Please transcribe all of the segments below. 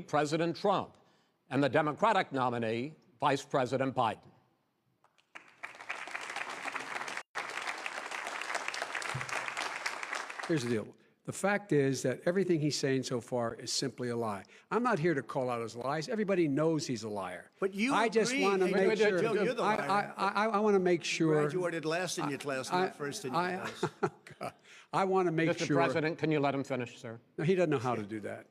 President Trump and the Democratic nominee, Vice President Biden. Here's the deal. The fact is that everything he's saying so far is simply a lie. I'm not here to call out his lies. Everybody knows he's a liar. But you I just want to make sure. Joe, you're the I, liar. I, I, I want to make sure. Graduated last in your class, I- not first in your I- class. God. I want to make Mr. sure. President, can you let him finish, sir? No, he doesn't know how to do that.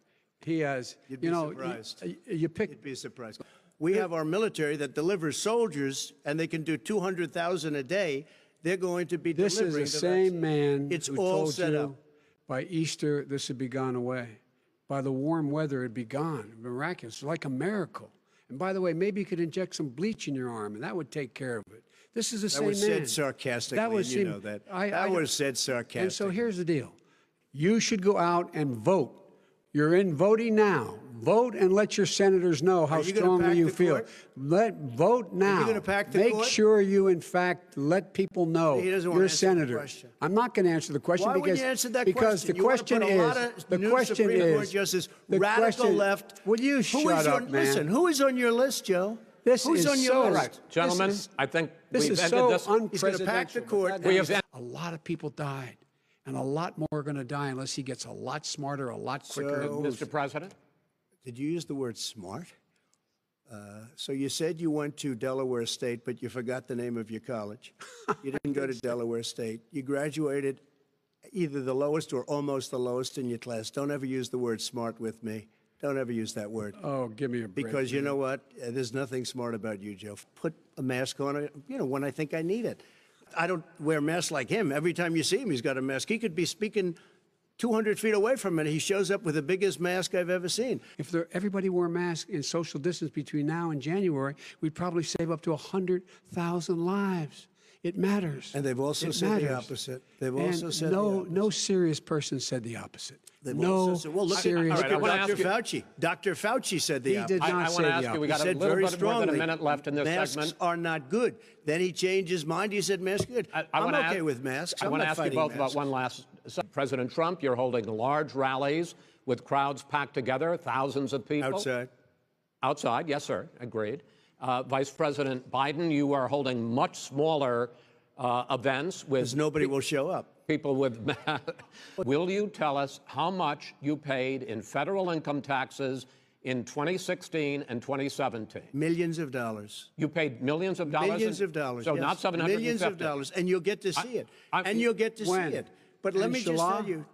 He has. You'd be you know, surprised. Uh, you, you pick. You'd be surprised. We have our military that delivers soldiers, and they can do 200,000 a day. They're going to be This is the the same vaccine. man It's who all told set you up. by Easter this would be gone away. By the warm weather, it'd be gone. Miraculous, like a miracle. And by the way, maybe you could inject some bleach in your arm, and that would take care of it. This is the That same was man. said sarcastically, That was you know that. I- that I- was said And so here's the deal: you should go out and vote. You're in voting now. Vote and let your senators know how you strongly you feel. court? Let vote now. gonna pack the Make court? sure you, in fact, let people know He doesn't wanna you're a senator. I'm not going to answer the question Why because you answer that because question? the You question put a is lot of the question Supreme is Court justice, the radical question- left. Will you Who is shut your- up, man? Listen, who is on your list, Joe? This Who's is on your so list? right. Gentlemen, This is- I think This we've is ended so this. He's gonna pack the court. We have- a lot of people died, and a lot more are going to die unless he gets a lot smarter, a lot quicker. So- Mr. President? Did you use the word smart? Uh, so you said you went to Delaware State, but you forgot the name of your college. You didn't go to Delaware State. You graduated either the lowest or almost the lowest in your class. Don't ever use the word smart with me. Don't ever use that word. oh, give me a break. Because you know what? Uh, There's nothing smart about you, Joe. Put a mask on, you know, when I think I need it. I don't wear masks like him. Every time you see him, he's got a mask. He could be speaking 200 feet away from it. He shows up with the biggest mask I've ever seen. If there, everybody wore masks and social distance between now and January, we'd probably save up to 100,000 lives. It matters. And they've also It said the opposite. They've And also said no, opposite. no serious person said the opposite. They've no also said- well, look at, serious all right, I look wanna at ask Dr. you- Fauci. Dr. Fauci said the He opposite. did I, not I say want to the ask you, we got He a said little very bit more than strongly, a minute left in this masks segment. are not good. Then he changed his mind. He said masks are good. I, am wanna okay ask, with masks. I I'm want to ask you both masks. about one last. so, President Trump, you're holding large rallies with crowds packed together, thousands of people. Outside. Outside, yes, sir, agreed. Uh, Vice President Biden, you are holding much smaller uh, events with Because nobody will show up. people with. Will you tell us how much you paid in federal income taxes in 2016 and 2017? Millions of dollars. You paid millions of dollars. Millions in- of dollars. So yes. not 750. Millions of dollars, and you'll get to see it. I- and you'll get to When? see it. But let me just tell you,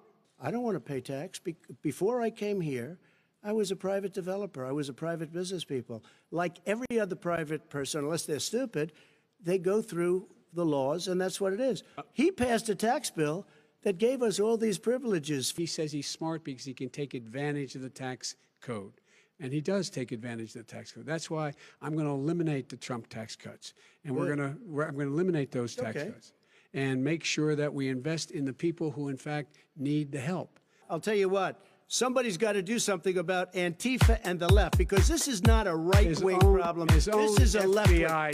I don't want to pay tax. Be- Before I came here, I was a private developer. I was a private business people. Like every other private person, unless they're stupid, they go through the laws, and that's what it is. Uh, he passed a tax bill that gave us all these privileges. He says he's smart because he can take advantage of the tax code. And he does take advantage of the tax code. That's why I'm going to eliminate the Trump tax cuts. And we're going to, we're, I'm going to eliminate those tax Okay. cuts and make sure that we invest in the people who, in fact, need the help. I'll tell you what. Somebody's got to do something about Antifa and the left because this is not a right wing own- problem. his This is a left wing.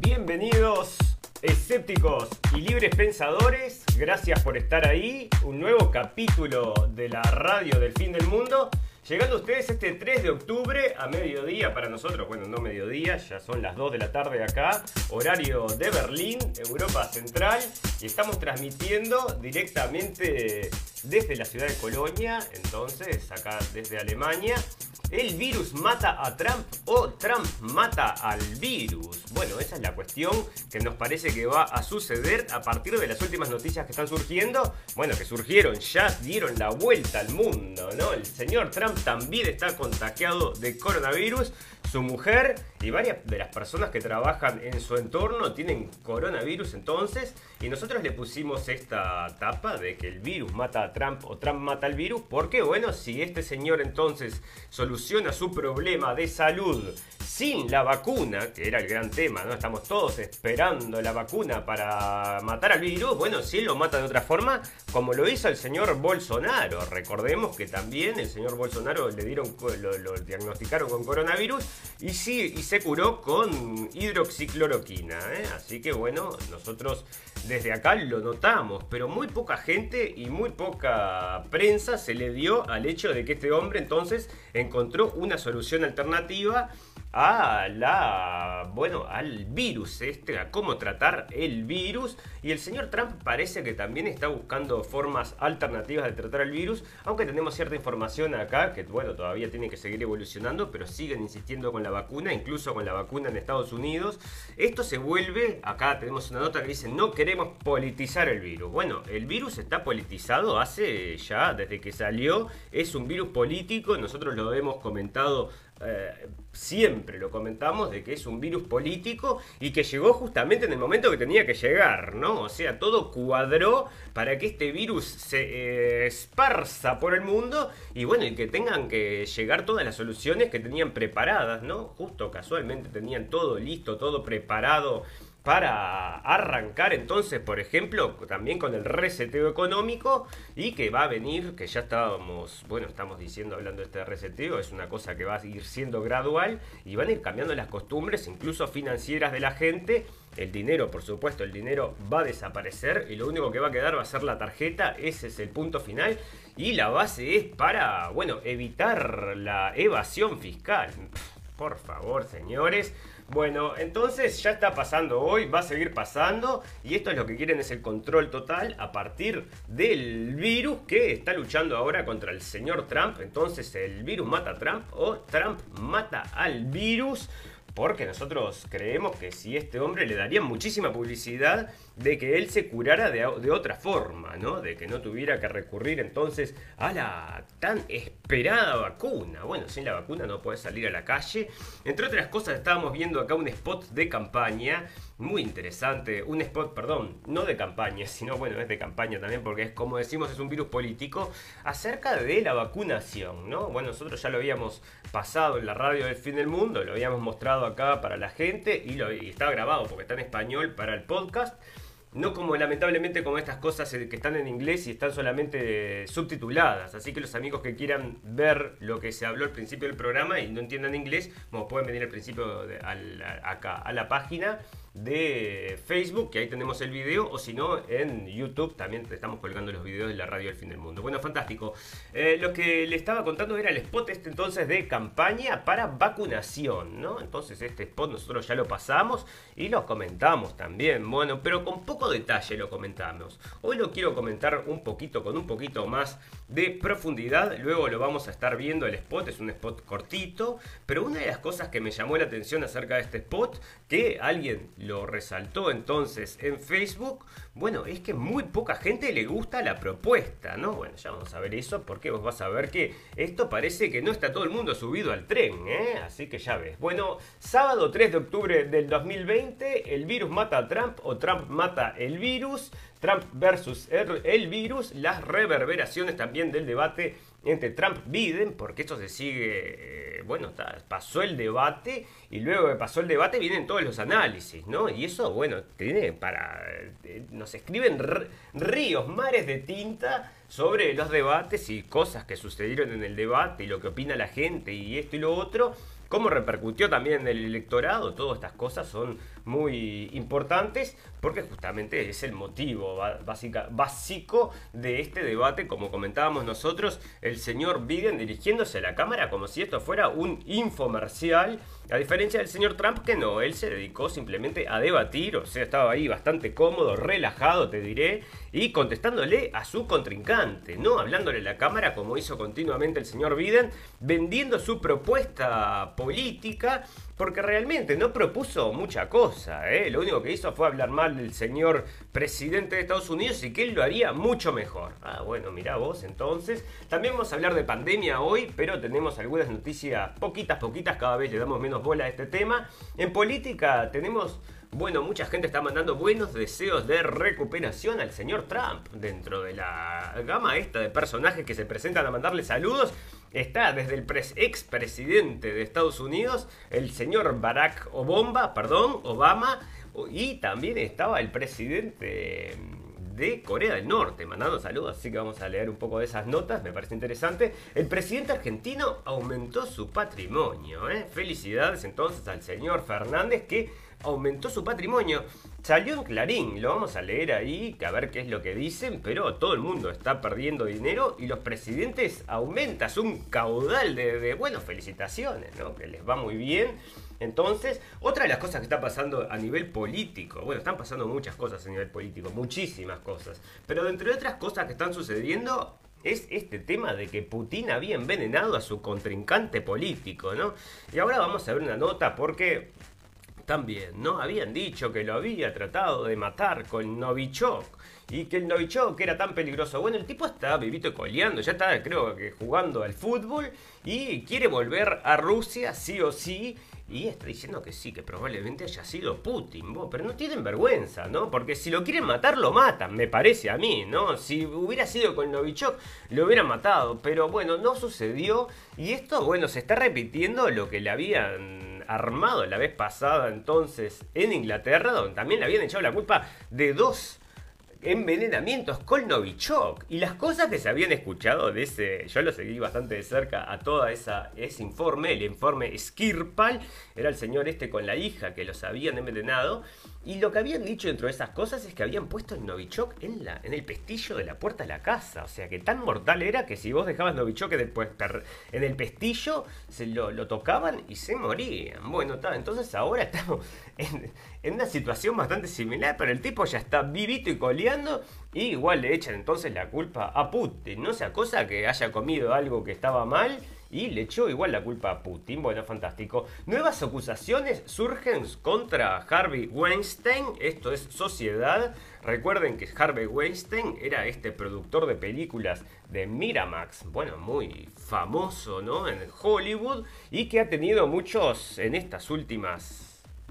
Bienvenidos escépticos y libres pensadores, gracias por estar ahí, un nuevo capítulo de la radio del fin del mundo, llegando ustedes este 3 de octubre a mediodía para nosotros, bueno no mediodía, ya son las 2 de la tarde acá, horario de Berlín, Europa Central, y estamos transmitiendo directamente desde la ciudad de Colonia, entonces acá desde Alemania. ¿El virus mata a Trump o Trump mata al virus? Bueno, esa es la cuestión que nos parece que va a suceder a partir de las últimas noticias que están surgiendo. Bueno, que surgieron, ya dieron la vuelta al mundo, ¿no? El señor Trump también está contagiado de coronavirus. Su mujer y varias de las personas que trabajan en su entorno tienen coronavirus entonces. Y nosotros le pusimos esta tapa de que el virus mata a Trump o Trump mata al virus. Porque bueno, si este señor entonces soluciona su problema de salud sin la vacuna, que era el gran tema, ¿no? Estamos todos esperando la vacuna para matar al virus. Bueno, si él lo mata de otra forma, como lo hizo el señor Bolsonaro. Recordemos que también el señor Bolsonaro le dieron, lo, lo diagnosticaron con coronavirus y sí, y se curó con hidroxicloroquina. ¿eh? Así que bueno, nosotros desde acá lo notamos, pero muy poca gente y muy poca prensa se le dio al hecho de que este hombre entonces encontró una solución alternativa a la, bueno, al virus este, a cómo tratar el virus. Y el señor Trump parece que también está buscando formas alternativas de tratar el virus, aunque tenemos cierta información acá que, bueno, todavía tiene que seguir evolucionando, pero siguen insistiendo con la vacuna, incluso con la vacuna en Estados Unidos. Esto se vuelve, acá tenemos una nota que dice, no queremos politizar el virus. Bueno, el virus está politizado hace ya, desde que salió, es un virus político, nosotros lo hemos comentado eh, siempre lo comentamos de que es un virus político y que llegó justamente en el momento que tenía que llegar, ¿no? O sea, todo cuadró para que este virus se eh, esparza por el mundo y bueno, y que tengan que llegar todas las soluciones que tenían preparadas, ¿no? Justo casualmente tenían todo listo, todo preparado para arrancar entonces, por ejemplo, también con el reseteo económico y que va a venir, que ya estábamos, bueno, estamos diciendo, hablando de este reseteo, es una cosa que va a ir siendo gradual y van a ir cambiando las costumbres, incluso financieras de la gente. El dinero, por supuesto, el dinero va a desaparecer y lo único que va a quedar va a ser la tarjeta, ese es el punto final. Y la base es para, bueno, evitar la evasión fiscal. Por favor, señores. Bueno, entonces ya está pasando hoy, va a seguir pasando y esto es lo que quieren es el control total a partir del virus que está luchando ahora contra el señor Trump. Entonces el virus mata a Trump o Trump mata al virus. Porque nosotros creemos que si este hombre le daría muchísima publicidad de que él se curara de, de, otra forma, ¿no? De que no tuviera que recurrir entonces a la tan esperada vacuna. Bueno, sin la vacuna no puede salir a la calle. Entre otras cosas, estábamos viendo acá un spot de campaña muy interesante. Un spot, perdón, no de campaña, sino bueno, es de campaña también, porque es como decimos, es un virus político, acerca de la vacunación, ¿no? Bueno, nosotros ya lo habíamos pasado en la radio del fin del mundo, lo habíamos mostrado acá para la gente y, lo, y está grabado porque está en español para el podcast. No como lamentablemente como estas cosas que están en inglés y están solamente subtituladas. Así que los amigos que quieran ver lo que se habló al principio del programa y no entiendan inglés, como pueden venir al principio acá a la página de Facebook, que ahí tenemos el video, o si no, en YouTube también estamos colgando los videos de la radio del fin del mundo. Bueno, fantástico. Eh, lo que le estaba contando era el spot este entonces de campaña para vacunación, ¿no? Entonces este spot nosotros ya lo pasamos y lo comentamos también, bueno, pero con poco detalle lo comentamos. Hoy lo quiero comentar un poquito, con un poquito más de profundidad, luego lo vamos a estar viendo el spot, es un spot cortito, pero una de las cosas que me llamó la atención acerca de este spot, que alguien lo resaltó entonces en Facebook, bueno, es que muy poca gente le gusta la propuesta, ¿no? Bueno, ya vamos a ver eso porque vos vas a ver que esto parece que no está todo el mundo subido al tren, ¿eh? Así que ya ves. Bueno, sábado 3 de octubre del 2020, el virus mata a Trump o Trump mata el virus. Trump versus el virus, las reverberaciones también del debate entre Trump-Biden, porque esto se sigue, eh, bueno, pasó el debate y luego que pasó el debate vienen todos los análisis, ¿no? Y eso, bueno, tiene para, eh, nos escriben ríos, mares de tinta sobre los debates y cosas que sucedieron en el debate y lo que opina la gente y esto y lo otro cómo repercutió también en el electorado, todas estas cosas son muy importantes porque justamente es el motivo básico de este debate, como comentábamos nosotros, el señor Biden dirigiéndose a la Cámara como si esto fuera un infomercial, a diferencia del señor Trump que no, él se dedicó simplemente a debatir, o sea, estaba ahí bastante cómodo, relajado, te diré, y contestándole a su contrincante, no hablándole a la Cámara como hizo continuamente el señor Biden, vendiendo su propuesta política porque realmente no propuso mucha cosa. ¿eh? Lo único que hizo fue hablar mal del señor presidente de Estados Unidos y que él lo haría mucho mejor. Ah, bueno, mirá vos entonces. También vamos a hablar de pandemia hoy, pero tenemos algunas noticias, poquitas, poquitas, cada vez le damos menos bola a este tema. En política tenemos bueno, mucha gente está mandando buenos deseos de recuperación al señor Trump. Dentro de la gama esta de personajes que se presentan a mandarle saludos, está desde el expresidente de Estados Unidos, el señor Barack Obama, perdón, Obama, y también estaba el presidente de Corea del Norte, mandando saludos, así que vamos a leer un poco de esas notas, me parece interesante. El presidente argentino aumentó su patrimonio, ¿eh? felicidades entonces al señor Fernández que aumentó su patrimonio. Salió en Clarín, lo vamos a leer ahí, a ver qué es lo que dicen, pero todo el mundo está perdiendo dinero y los presidentes aumentan, es un caudal de, de bueno, felicitaciones, ¿no? Que les va muy bien. Entonces, otra de las cosas que está pasando a nivel político, bueno, están pasando muchas cosas a nivel político, muchísimas cosas, pero entre otras cosas que están sucediendo es este tema de que Putin había envenenado a su contrincante político, ¿no? Y ahora vamos a ver una nota porque también, ¿no? Habían dicho que lo había tratado de matar con Novichok y que el Novichok era tan peligroso. Bueno, el tipo está vivito y coleando, ya está, creo que jugando al fútbol y quiere volver a Rusia, sí o sí. Y está diciendo que sí, que probablemente haya sido Putin, vos, pero no tienen vergüenza, ¿no? Porque si lo quieren matar, lo matan, me parece a mí, ¿no? Si hubiera sido con Novichok, lo hubieran matado, pero bueno, no sucedió. Y esto, bueno, se está repitiendo lo que le habían armado la vez pasada entonces en Inglaterra, donde también le habían echado la culpa de dos envenenamientos con Novichok. Y las cosas que se habían escuchado de ese, yo lo seguí bastante de cerca a toda ese informe, el informe Skirpal, era el señor este con la hija que los habían envenenado. Y lo que habían dicho dentro de esas cosas es que habían puesto el Novichok en, la, en el pestillo de la puerta de la casa. O sea que tan mortal era que si vos dejabas Novichok en el pestillo, se lo, lo tocaban y se morían. Bueno, entonces ahora estamos en, en, una situación bastante similar, pero el tipo ya está vivito y coleando. Y igual le echan entonces la culpa a Putin. No sea cosa que haya comido algo que estaba mal y le echó igual la culpa a Putin. Bueno, fantástico. Nuevas acusaciones surgen contra Harvey Weinstein, esto es Sociedad. Recuerden que Harvey Weinstein era este productor de películas de Miramax, bueno, muy famoso, ¿no? En Hollywood y que ha tenido muchos en estas últimas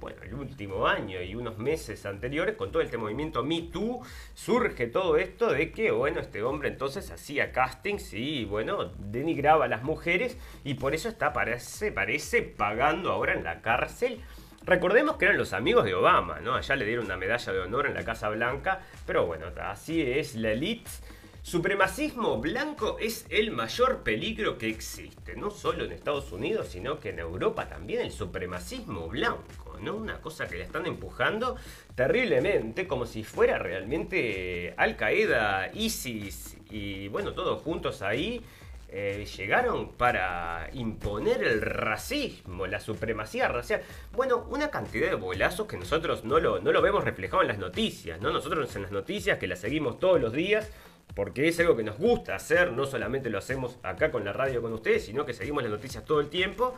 bueno, el último año y unos meses anteriores, con todo este movimiento Me Too, surge todo esto de que, bueno, este hombre entonces hacía castings y, bueno, denigraba a las mujeres y por eso está, parece, parece, pagando ahora en la cárcel. Recordemos que eran los amigos de Obama, ¿no? Allá le dieron una medalla de honor en la Casa Blanca, pero bueno, así es la elite. Supremacismo blanco es el mayor peligro que existe, no solo en Estados Unidos, sino que en Europa también el supremacismo blanco, ¿no? Una cosa que le están empujando terriblemente, como si fuera realmente Al Qaeda, ISIS y bueno, todos juntos ahí. Eh, llegaron para imponer el racismo, la supremacía racial. Bueno, una cantidad de bolazos que nosotros no lo, no lo vemos reflejado en las noticias, ¿no? Nosotros en las noticias que las seguimos todos los días, porque es algo que nos gusta hacer, no solamente lo hacemos acá con la radio con ustedes, sino que seguimos las noticias todo el tiempo.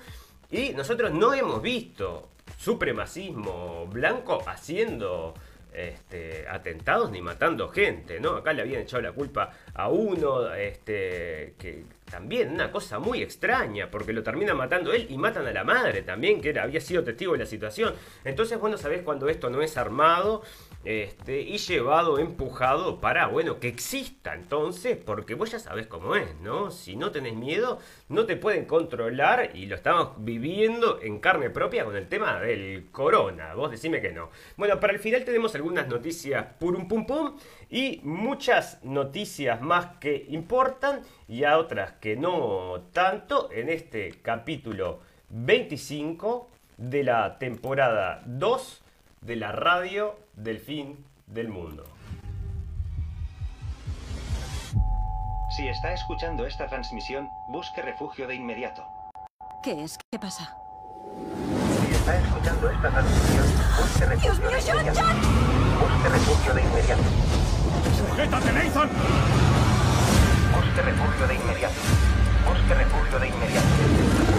Y nosotros no hemos visto supremacismo blanco haciendo este, atentados ni matando gente, ¿no? Acá le habían echado la culpa a uno, este, que también una cosa muy extraña, porque lo terminan matando él y matan a la madre también, que había sido testigo de la situación. Entonces, bueno, sabés cuando esto no es armado este, y llevado, empujado para, bueno, que exista entonces, porque vos ya sabés cómo es, ¿no? Si no tenés miedo, no te pueden controlar y lo estamos viviendo en carne propia con el tema del corona. Vos decime que no. Bueno, para el final tenemos algunas noticias purum pum pum y muchas noticias más que importan y a otras que no tanto en este capítulo 25 de la temporada 2 de la radio del fin del mundo. Si está escuchando esta transmisión, busque refugio de inmediato. ¿Qué es? ¿Qué pasa? Si está escuchando esta transmisión, busque refugio ¡Dios mío, de John, inmediato. John! Busque refugio de inmediato. ¡Sujétate, Nathan! Busque refugio de inmediato. Busque refugio de inmediato.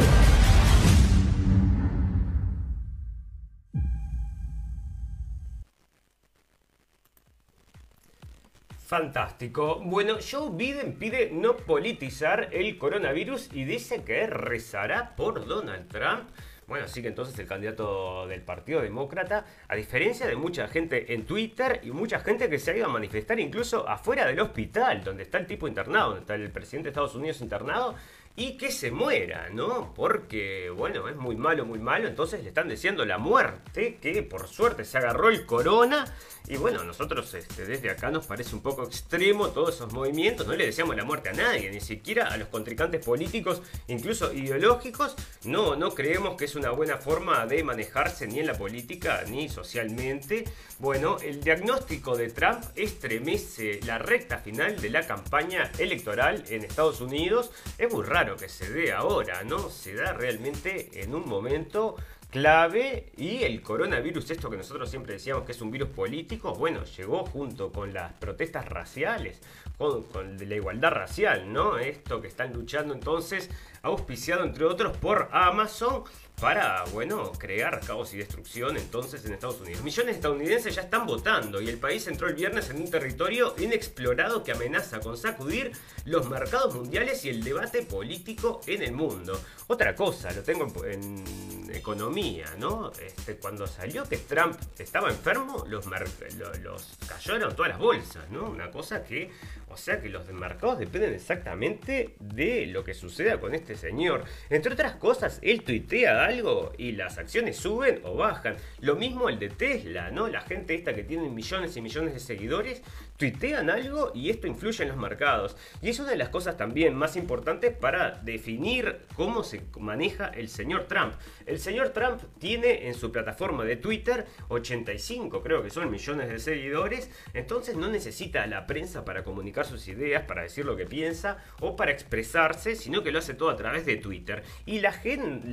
Fantástico. Bueno, Joe Biden pide no politizar el coronavirus y dice que rezará por Donald Trump. Bueno, así que entonces el candidato del Partido Demócrata, a diferencia de mucha gente en Twitter y mucha gente que se ha ido a manifestar incluso afuera del hospital, donde está el tipo internado, donde está el presidente de Estados Unidos internado, y que se muera, ¿no? Porque, bueno, es muy malo, muy malo, entonces le están diciendo la muerte, que por suerte se agarró el corona, y bueno, nosotros este, desde acá nos parece un poco extremo todos esos movimientos, no le deseamos la muerte a nadie, ni siquiera a los contrincantes políticos, incluso ideológicos, no, no creemos que es una buena forma de manejarse ni en la política ni socialmente. Bueno, el diagnóstico de Trump estremece la recta final de la campaña electoral en Estados Unidos, es muy raro que se dé ahora, ¿no? Se da realmente en un momento clave y el coronavirus, esto que nosotros siempre decíamos que es un virus político, bueno, llegó junto con las protestas raciales, con, la igualdad racial, ¿no? Esto que están luchando entonces, auspiciado entre otros por Amazon para, bueno, crear caos y destrucción entonces en Estados Unidos. Millones de estadounidenses ya están votando y el país entró el viernes en un territorio inexplorado que amenaza con sacudir los mercados mundiales y el debate político en el mundo. Otra cosa, lo tengo en, economía, ¿no? Este, cuando salió que Trump estaba enfermo, los, los, los cayeron todas las bolsas, ¿no? Una cosa que, o sea que los mercados dependen exactamente de lo que suceda con este señor. Entre otras cosas, él tuitea algo y las acciones suben o bajan. Lo mismo el de Tesla, ¿no? La gente esta que tiene millones y millones de seguidores tuitean algo y esto influye en los mercados. Y es una de las cosas también más importantes para definir cómo se maneja el señor Trump. El señor Trump tiene en su plataforma de Twitter 85, creo que son millones de seguidores, entonces no necesita a la prensa para comunicar sus ideas, para decir lo que piensa o para expresarse, sino que lo hace todo a través de Twitter. Y la gente,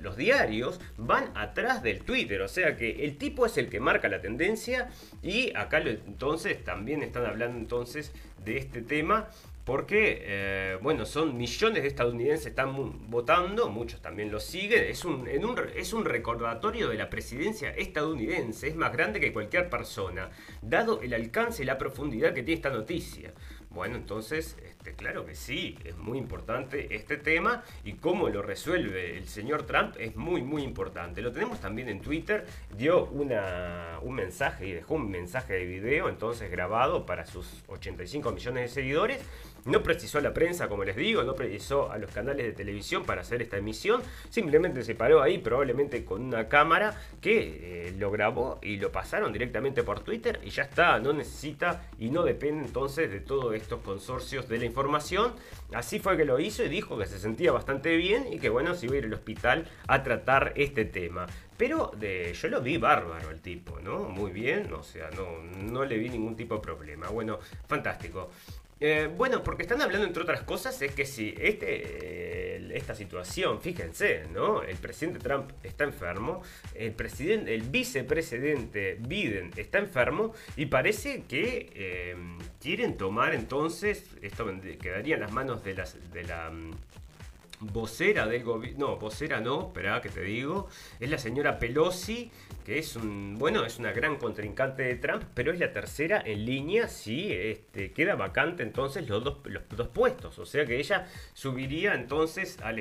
los diarios van atrás del Twitter, o sea que el tipo es el que marca la tendencia y acá entonces también están hablando entonces de este tema porque, eh, bueno, son millones de estadounidenses están votando, muchos también lo siguen, es un, es un recordatorio de la presidencia estadounidense, es más grande que cualquier persona, dado el alcance y la profundidad que tiene esta noticia. Bueno, entonces, este, claro que sí, es muy importante este tema y cómo lo resuelve el señor Trump es muy, muy importante. Lo tenemos también en Twitter, dio una, un mensaje y dejó un mensaje de video entonces grabado para sus 85 millones de seguidores no precisó a la prensa, como les digo, no precisó a los canales de televisión para hacer esta emisión. Simplemente se paró ahí, probablemente con una cámara que eh, lo grabó y lo pasaron directamente por Twitter y ya está. No necesita y no depende entonces de todos estos consorcios de la información. Así fue que lo hizo y dijo que se sentía bastante bien y que bueno, se iba a ir al hospital a tratar este tema. Pero de, yo lo vi bárbaro al tipo, ¿no? Muy bien, o sea, no le vi ningún tipo de problema. Bueno, fantástico. Eh, bueno, porque están hablando entre otras cosas es que si este, esta situación, fíjense, ¿no? El presidente Trump está enfermo, el presidente, el vicepresidente Biden está enfermo y parece que eh, quieren tomar entonces, esto quedaría en las manos de, las, de la mm, vocera del gobierno, no, vocera no, espera que te digo, es la señora Pelosi, que es un, bueno, es una gran contrincante de Trump, pero es la tercera en línea si este, queda vacante entonces los dos, los dos puestos, o sea que ella subiría entonces al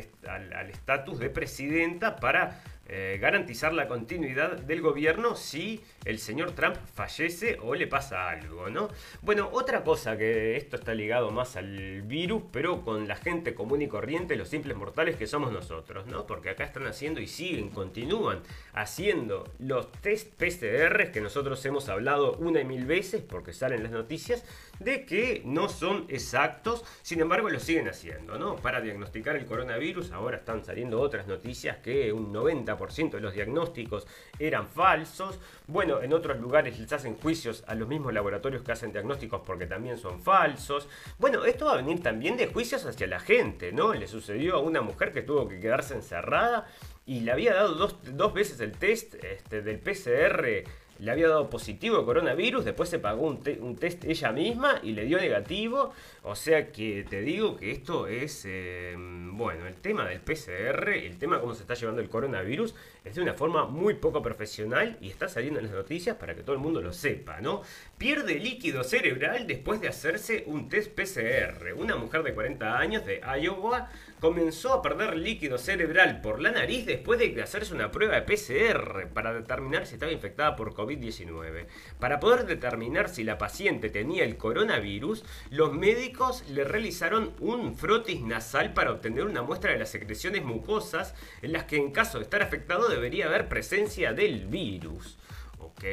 estatus de presidenta para eh, garantizar la continuidad del gobierno si el señor Trump fallece o le pasa algo, ¿no? Bueno, otra cosa que esto está ligado más al virus, pero con la gente común y corriente, los simples mortales que somos nosotros, ¿no? Porque acá están haciendo y siguen, continúan haciendo los test PCR que nosotros hemos hablado una y mil veces, porque salen las noticias, de que no son exactos, sin embargo lo siguen haciendo, ¿no? Para diagnosticar el coronavirus, ahora están saliendo otras noticias que un 90% de los diagnósticos eran falsos. Bueno, en otros lugares les hacen juicios a los mismos laboratorios que hacen diagnósticos porque también son falsos. Bueno, esto va a venir también de juicios hacia la gente, ¿no? Le sucedió a una mujer que tuvo que quedarse encerrada y le había dado dos, dos veces el test este, del PCR le había dado positivo de coronavirus, después se pagó un, test ella misma y le dio negativo. O sea que te digo que esto es, eh, bueno, el tema del PCR, el tema de cómo se está llevando el coronavirus, es de una forma muy poco profesional y está saliendo en las noticias para que todo el mundo lo sepa, ¿no? Pierde líquido cerebral después de hacerse un test PCR. Una mujer de 40 años de Iowa comenzó a perder líquido cerebral por la nariz después de hacerse una prueba de PCR para determinar si estaba infectada por COVID COVID-19. Para poder determinar si la paciente tenía el coronavirus, los médicos le realizaron un frotis nasal para obtener una muestra de las secreciones mucosas en las que en caso de estar afectado debería haber presencia del virus. ¿Ok?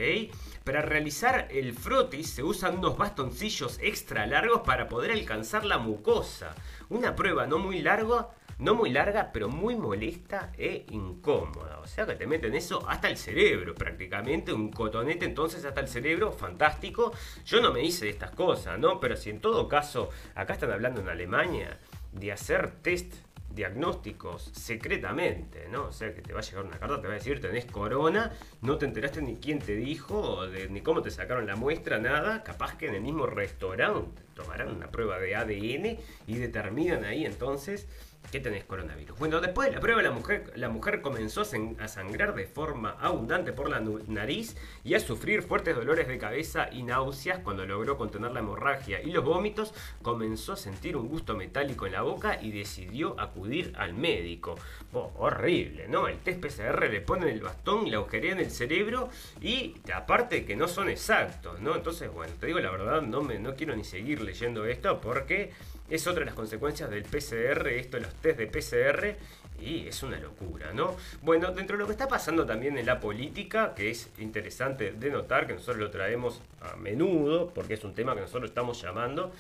Para realizar el frotis se usan unos bastoncillos extra largos para poder alcanzar la mucosa. Una prueba no muy larga, no muy larga, pero muy molesta e incómoda. O sea que te meten eso hasta el cerebro, prácticamente, un cotonete entonces hasta el cerebro, fantástico. Yo no me hice estas cosas, ¿no? Pero si en todo caso, acá están hablando en Alemania de hacer test diagnósticos secretamente, ¿no? O sea, que te va a llegar una carta, te va a decir tenés corona, no te enteraste ni quién te dijo, ni cómo te sacaron la muestra, nada. Capaz que en el mismo restaurante tomarán una prueba de ADN y determinan ahí entonces que tenés coronavirus. Bueno, después de la prueba, la mujer, la mujer comenzó a sangrar de forma abundante por la nariz y a sufrir fuertes dolores de cabeza y náuseas. Cuando logró contener la hemorragia y los vómitos, comenzó a sentir un gusto metálico en la boca y decidió acudir al médico. Horrible, ¿no? El test PCR le ponen el bastón, le agujerean el cerebro y aparte que no son exactos, ¿no? Entonces, bueno, te digo la verdad, no, me, no quiero ni seguir leyendo esto porque es otra de las consecuencias del PCR, esto, los test de PCR, y es una locura, ¿no? Bueno, dentro de lo que está pasando también en la política, que es interesante de notar, que nosotros lo traemos a menudo, porque es un tema que nosotros estamos llamando,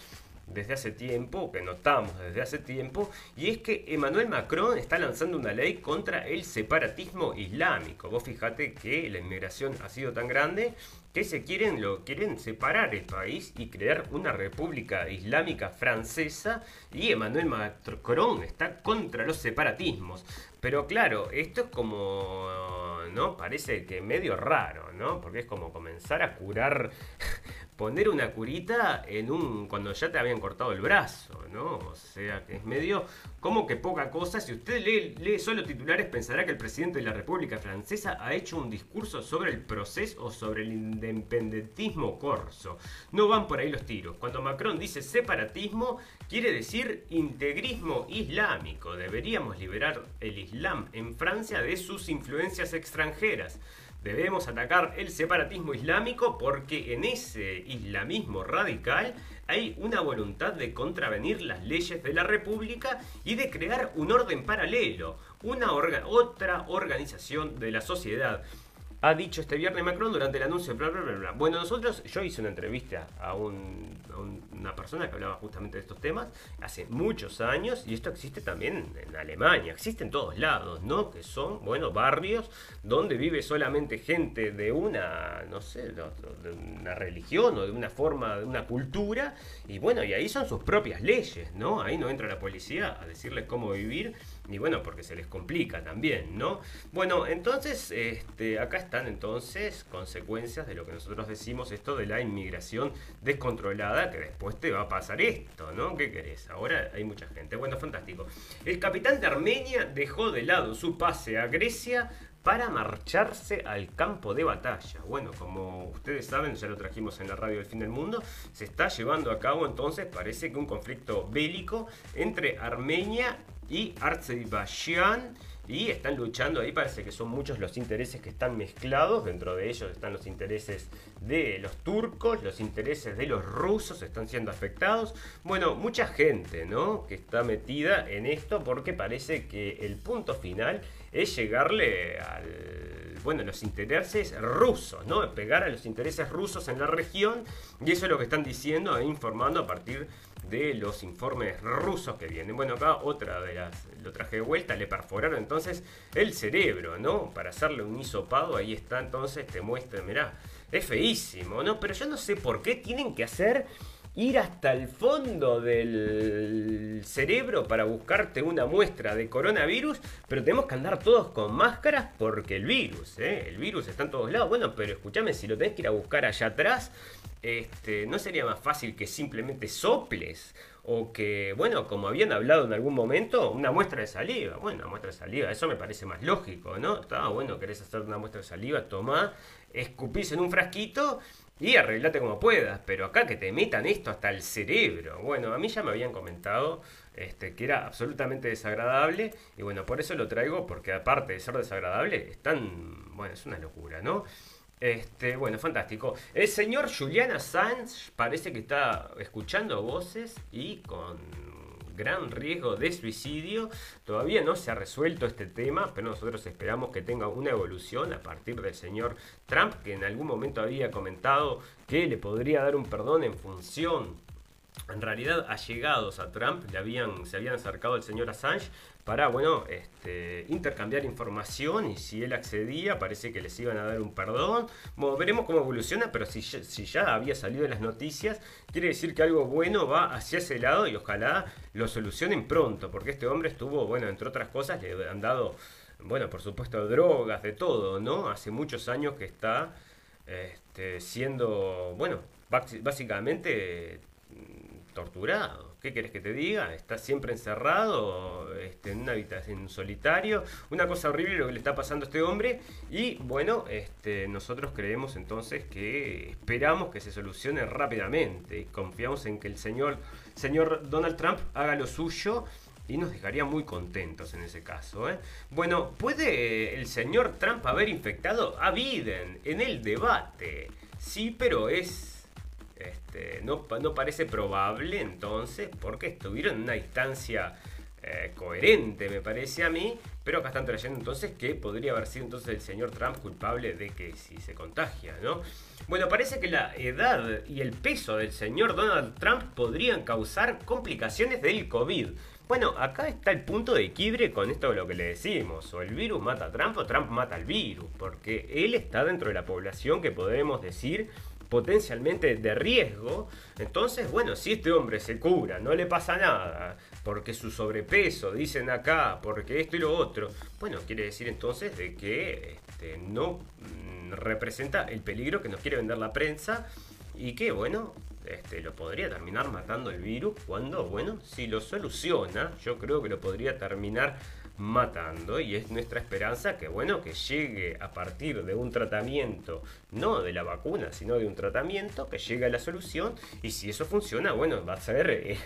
desde hace tiempo, que notamos desde hace tiempo, y es que Emmanuel Macron está lanzando una ley contra el separatismo islámico. Vos fijate que la inmigración ha sido tan grande que se quieren, lo, quieren separar el país y crear una república islámica francesa y Emmanuel Macron está contra los separatismos. Pero claro, esto es como, ¿no? Parece que medio raro, ¿no? Porque es como comenzar a curar poner una curita en un cuando ya te habían cortado el brazo, ¿no? O sea, que es medio como que poca cosa. Si usted lee, lee solo titulares, pensará que el presidente de la República Francesa ha hecho un discurso sobre el proceso o sobre el independentismo corso. No van por ahí los tiros. Cuando Macron dice separatismo, quiere decir integrismo islámico. Deberíamos liberar el Islam en Francia de sus influencias extranjeras. Debemos atacar el separatismo islámico porque en ese islamismo radical hay una voluntad de contravenir las leyes de la República y de crear un orden paralelo, una otra organización de la sociedad ha dicho este viernes Macron durante el anuncio. Bla, bla, bla, Bueno, nosotros, yo hice una entrevista a, una persona que hablaba justamente de estos temas hace muchos años y esto existe también en Alemania, existe en todos lados, ¿no? Que son, bueno, barrios donde vive solamente gente de una, no sé, de, una religión o de una forma, de una cultura y bueno, y ahí son sus propias leyes, ¿no? Ahí no entra la policía a decirles cómo vivir y bueno, porque se les complica también, ¿no? Bueno, entonces, este, acá están entonces consecuencias de lo que nosotros decimos, esto de la inmigración descontrolada, que después te va a pasar esto, ¿no? ¿Qué querés? Ahora hay mucha gente. Bueno, fantástico. El capitán de Armenia dejó de lado su pase a Grecia para marcharse al campo de batalla. Bueno, como ustedes saben, ya lo trajimos en la radio del fin del mundo, se está llevando a cabo entonces, parece que un conflicto bélico entre Armenia y Azerbaiyán. Y están luchando ahí, parece que son muchos los intereses que están mezclados. Dentro de ellos están los intereses de los turcos, los intereses de los rusos están siendo afectados. Bueno, mucha gente, ¿no? Que está metida en esto porque parece que el punto final es llegarle al bueno, los intereses rusos, ¿no? Pegar a los intereses rusos en la región y eso es lo que están diciendo e informando a partir de los informes rusos que vienen. Bueno, acá otra de las, lo traje de vuelta, le perforaron entonces el cerebro, ¿no? Para hacerle un hisopado, ahí está entonces, te muestra, mirá, es feísimo, ¿no? Pero yo no sé por qué tienen que hacer ir hasta el fondo del cerebro para buscarte una muestra de coronavirus, pero tenemos que andar todos con máscaras porque el virus, ¿eh? el virus está en todos lados. Bueno, pero escúchame, si lo tenés que ir a buscar allá atrás, este, ¿no sería más fácil que simplemente soples? O que, bueno, como habían hablado en algún momento, una muestra de saliva. Bueno, una muestra de saliva, eso me parece más lógico, ¿no? Está bueno, querés hacer una muestra de saliva, toma, escupís en un frasquito y arreglate como puedas. Pero acá que te metan esto hasta el cerebro. Bueno, a mí ya me habían comentado este, que era absolutamente desagradable. Y bueno, por eso lo traigo, porque aparte de ser desagradable, es tan. Bueno, es una locura, ¿no? Este, bueno, fantástico. El señor Julian Assange parece que está escuchando voces y con gran riesgo de suicidio. Todavía no se ha resuelto este tema, pero nosotros esperamos que tenga una evolución a partir del señor Trump, que en algún momento había comentado que le podría dar un perdón en función en realidad allegados a Trump le habían, se habían acercado al señor Assange para, bueno, este, intercambiar información y si él accedía parece que les iban a dar un perdón. Bueno, veremos cómo evoluciona, pero si, ya- había salido en las noticias, quiere decir que algo bueno va hacia ese lado y ojalá lo solucionen pronto, porque este hombre estuvo, bueno, entre otras cosas, le han dado, bueno, por supuesto, drogas, de todo, ¿no? Hace muchos años que está este, siendo, bueno, básicamente torturado. ¿Qué quieres que te diga? Está siempre encerrado este, en una habitación solitario. Una cosa horrible lo que le está pasando a este hombre. Y bueno, este, nosotros creemos entonces que esperamos que se solucione rápidamente. Confiamos en que el señor, señor Donald Trump haga lo suyo. Y nos dejaría muy contentos en ese caso. ¿eh? Bueno, ¿puede el señor Trump haber infectado a Biden en el debate? Sí, pero es este, no, no parece probable entonces, porque estuvieron en una distancia eh, coherente, me parece a mí, pero acá están trayendo entonces que podría haber sido entonces el señor Trump culpable de que si se contagia, ¿no? Bueno, parece que la edad y el peso del señor Donald Trump podrían causar complicaciones del COVID. Bueno, acá está el punto de quiebre con esto de lo que le decimos. O el virus mata a Trump o Trump mata al virus. Porque él está dentro de la población que podemos decir potencialmente de riesgo. Entonces, bueno, si este hombre se cura, no le pasa nada, porque su sobrepeso, dicen acá, porque esto y lo otro, bueno, quiere decir entonces de que este, no mm, representa el peligro que nos quiere vender la prensa y que, bueno, este, lo podría terminar matando el virus cuando, bueno, si lo soluciona, yo creo que lo podría terminar matando y es nuestra esperanza que bueno que llegue a partir de un tratamiento no de la vacuna sino de un tratamiento que llegue a la solución y si eso funciona bueno va a ser eh,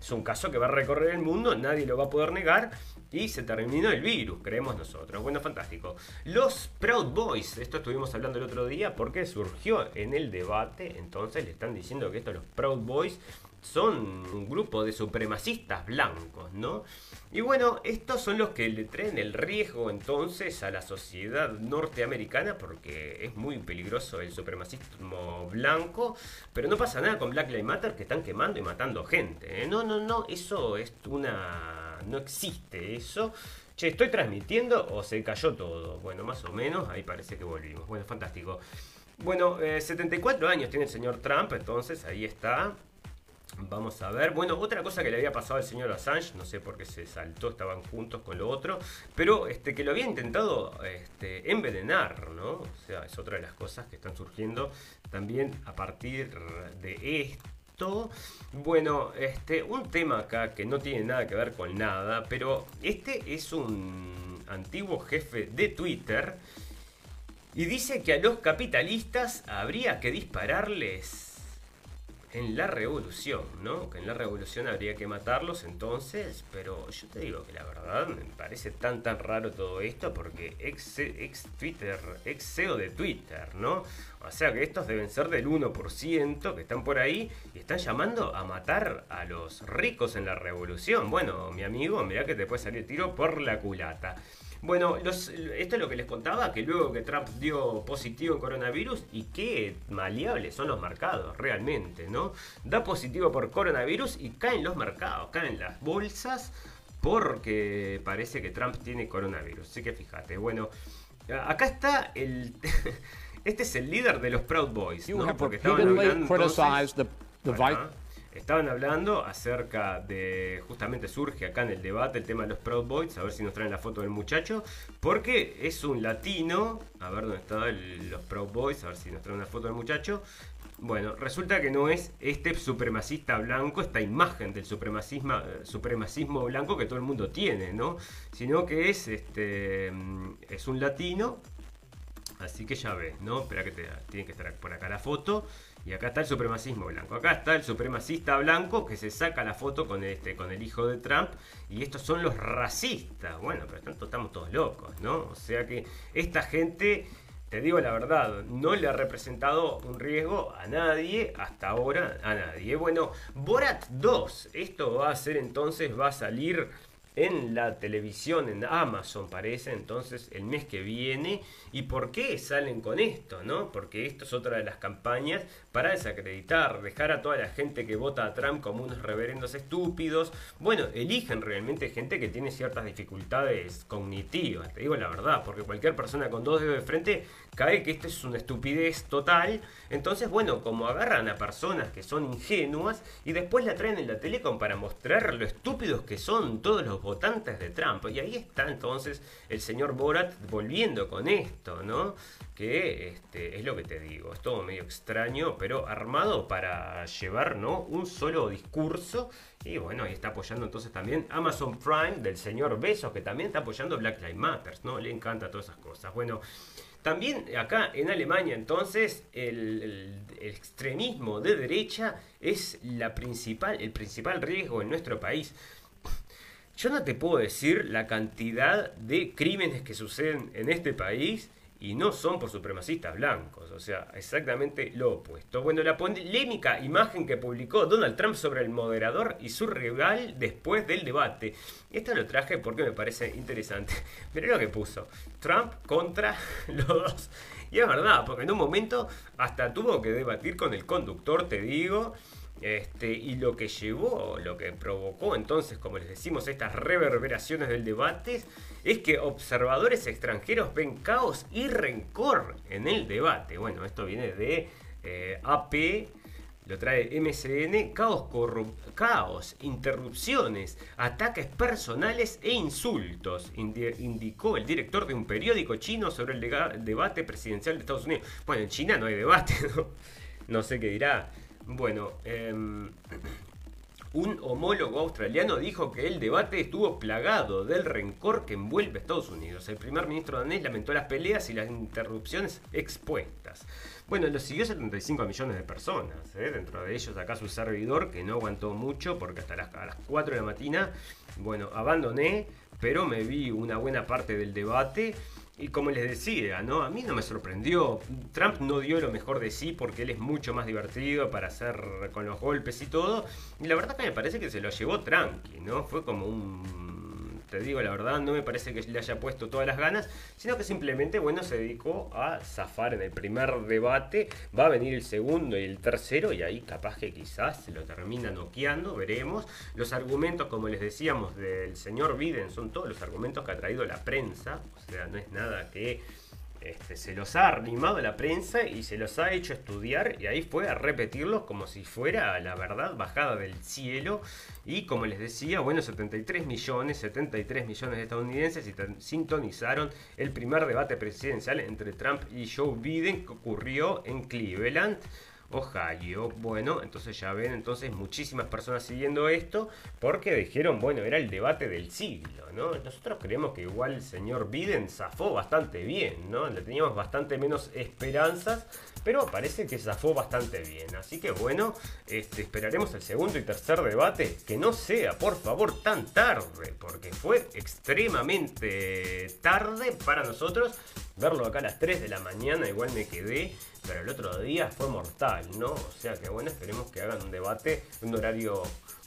es un caso que va a recorrer el mundo nadie lo va a poder negar y se terminó el virus, creemos nosotros. Bueno, fantástico. Los Proud Boys, esto estuvimos hablando el otro día porque surgió en el debate, entonces le están diciendo que estos los Proud Boys son un grupo de supremacistas blancos, ¿no? Y bueno, estos son los que le traen el riesgo entonces a la sociedad norteamericana porque es muy peligroso el supremacismo blanco, pero no pasa nada con Black Lives Matter que están quemando y matando gente. ¿eh? No, no, no, eso es una... no existe eso. Che, ¿estoy transmitiendo o se cayó todo? Bueno, más o menos, ahí parece que volvimos. Bueno, fantástico. Bueno, eh, 74 años tiene el señor Trump, entonces ahí está. Vamos a ver. Bueno, otra cosa que le había pasado al señor Assange, no sé por qué se saltó, estaban juntos con lo otro, pero este, que lo había intentado este, envenenar, ¿no? O sea, es otra de las cosas que están surgiendo también a partir de esto. Bueno, este, un tema acá que no tiene nada que ver con nada, pero este es un antiguo jefe de Twitter y dice que a los capitalistas habría que dispararles en la revolución, ¿no? Que en la revolución habría que matarlos entonces, pero yo te digo que la verdad me parece tan tan raro todo esto porque ex, ex Twitter, ex CEO de Twitter, ¿no? O sea que estos deben ser del 1% que están por ahí y están llamando a matar a los ricos en la revolución. Bueno, mi amigo, mirá que te puede salir tiro por la culata. Bueno, los- esto es lo que les contaba, que luego que Trump dio positivo en coronavirus y qué maleables son los mercados, realmente, ¿no? Da positivo por coronavirus y caen los mercados, caen las bolsas porque parece que Trump tiene coronavirus. Así que fíjate, bueno, acá está el... Este es el líder de los Proud Boys, ¿no? Porque estaban hablando entonces- the, the. Estaban hablando acerca de, justamente surge acá en el debate el tema de los Proud Boys, a ver si nos traen la foto del muchacho, porque es un latino, a ver dónde están los Proud Boys, a ver si nos traen una foto del muchacho. Bueno, resulta que no es este supremacista blanco, esta imagen del supremacismo, eh, supremacismo blanco que todo el mundo tiene, ¿no? Sino que es, este, mm, es un latino, Así que ya ves, ¿no? Espera que tiene que estar por acá la foto. Y acá está el supremacismo blanco. Acá está el supremacista blanco que se saca la foto con este, con el hijo de Trump. Y estos son los racistas. Bueno, pero tanto estamos todos locos, ¿no? O sea que esta gente te digo la verdad, no le ha representado un riesgo a nadie, hasta ahora a nadie. Bueno, Borat 2, esto va a ser entonces, va a salir en la televisión, en Amazon parece, entonces el mes que viene. ¿Y por qué salen con esto? ¿no? Porque esto es otra de las campañas para desacreditar, dejar a toda la gente que vota a Trump como unos reverendos estúpidos. Bueno, eligen realmente gente que tiene ciertas dificultades cognitivas, te digo la verdad, porque cualquier persona con dos dedos de frente cae que esto es una estupidez total. Entonces, bueno, como agarran a personas que son ingenuas y después la traen en la telecom para mostrar lo estúpidos que son todos los votantes de Trump. Y ahí está entonces el señor Borat volviendo con esto, ¿no? Que este, es lo que te digo, es todo medio extraño, pero armado para llevar, ¿no? Un solo discurso. Y bueno, ahí está apoyando entonces también Amazon Prime del señor Besos, que también está apoyando Black Lives Matter, ¿no? Le encanta todas esas cosas. Bueno. También acá en Alemania entonces el, el, extremismo de derecha es la principal, el principal riesgo en nuestro país. Yo no te puedo decir la cantidad de crímenes que suceden en este país y no son por supremacistas blancos, o sea, exactamente lo opuesto. Bueno, la polémica imagen que publicó Donald Trump sobre el moderador y su rival después del debate. Esto lo traje porque me parece interesante. Mirá lo que puso. Trump contra los dos. Y es verdad, porque en un momento hasta tuvo que debatir con el conductor, te digo. Este, y lo que llevó, lo que provocó entonces, como les decimos, estas reverberaciones del debate, es que observadores extranjeros ven caos y rencor en el debate. Bueno, esto viene de eh, AP, lo trae MCN, caos, caos, interrupciones, ataques personales e insultos, indicó el director de un periódico chino sobre el debate presidencial de Estados Unidos. Bueno, en China no hay debate, ¿no? No sé qué dirá bueno, em, un homólogo australiano dijo que el debate estuvo plagado del rencor que envuelve a Estados Unidos. El primer ministro danés lamentó las peleas y las interrupciones expuestas. Bueno, lo siguió 75 millones de personas, ¿eh? dentro de ellos acá su servidor, que no aguantó mucho porque hasta las, a las 4 de la mañana, bueno, abandoné, pero me vi una buena parte del debate y como les decía, ¿no? A mí no me sorprendió. Trump no dio lo mejor de sí porque él es mucho más divertido para hacer con los golpes y todo. Y la verdad que me parece que se lo llevó tranqui, ¿no? Fue como un te digo la verdad, no me parece que le haya puesto todas las ganas, sino que simplemente, bueno, se dedicó a zafar en el primer debate, va a venir el segundo y el tercero, y ahí capaz que quizás se lo termina noqueando, veremos. Los argumentos, como les decíamos, del señor Biden son todos los argumentos que ha traído la prensa, o sea, no es nada que este, se los ha animado la prensa y se los ha hecho estudiar y ahí fue a repetirlos como si fuera la verdad bajada del cielo y como les decía, bueno, 73 millones, 73 millones de estadounidenses sintonizaron el primer debate presidencial entre Trump y Joe Biden que ocurrió en Cleveland. Ohio. Bueno, entonces ya ven, entonces muchísimas personas siguiendo esto porque dijeron, bueno, era el debate del siglo, ¿no? Nosotros creemos que igual el señor Biden zafó bastante bien, ¿no? Le teníamos bastante menos esperanzas, pero parece que zafó bastante bien. Así que bueno, este, esperaremos el segundo y tercer debate, que no sea, por favor, tan tarde, porque fue extremadamente tarde para nosotros verlo acá a las 3 de la mañana, igual me quedé pero el otro día fue mortal, ¿no? O sea que bueno, esperemos que hagan un debate un horario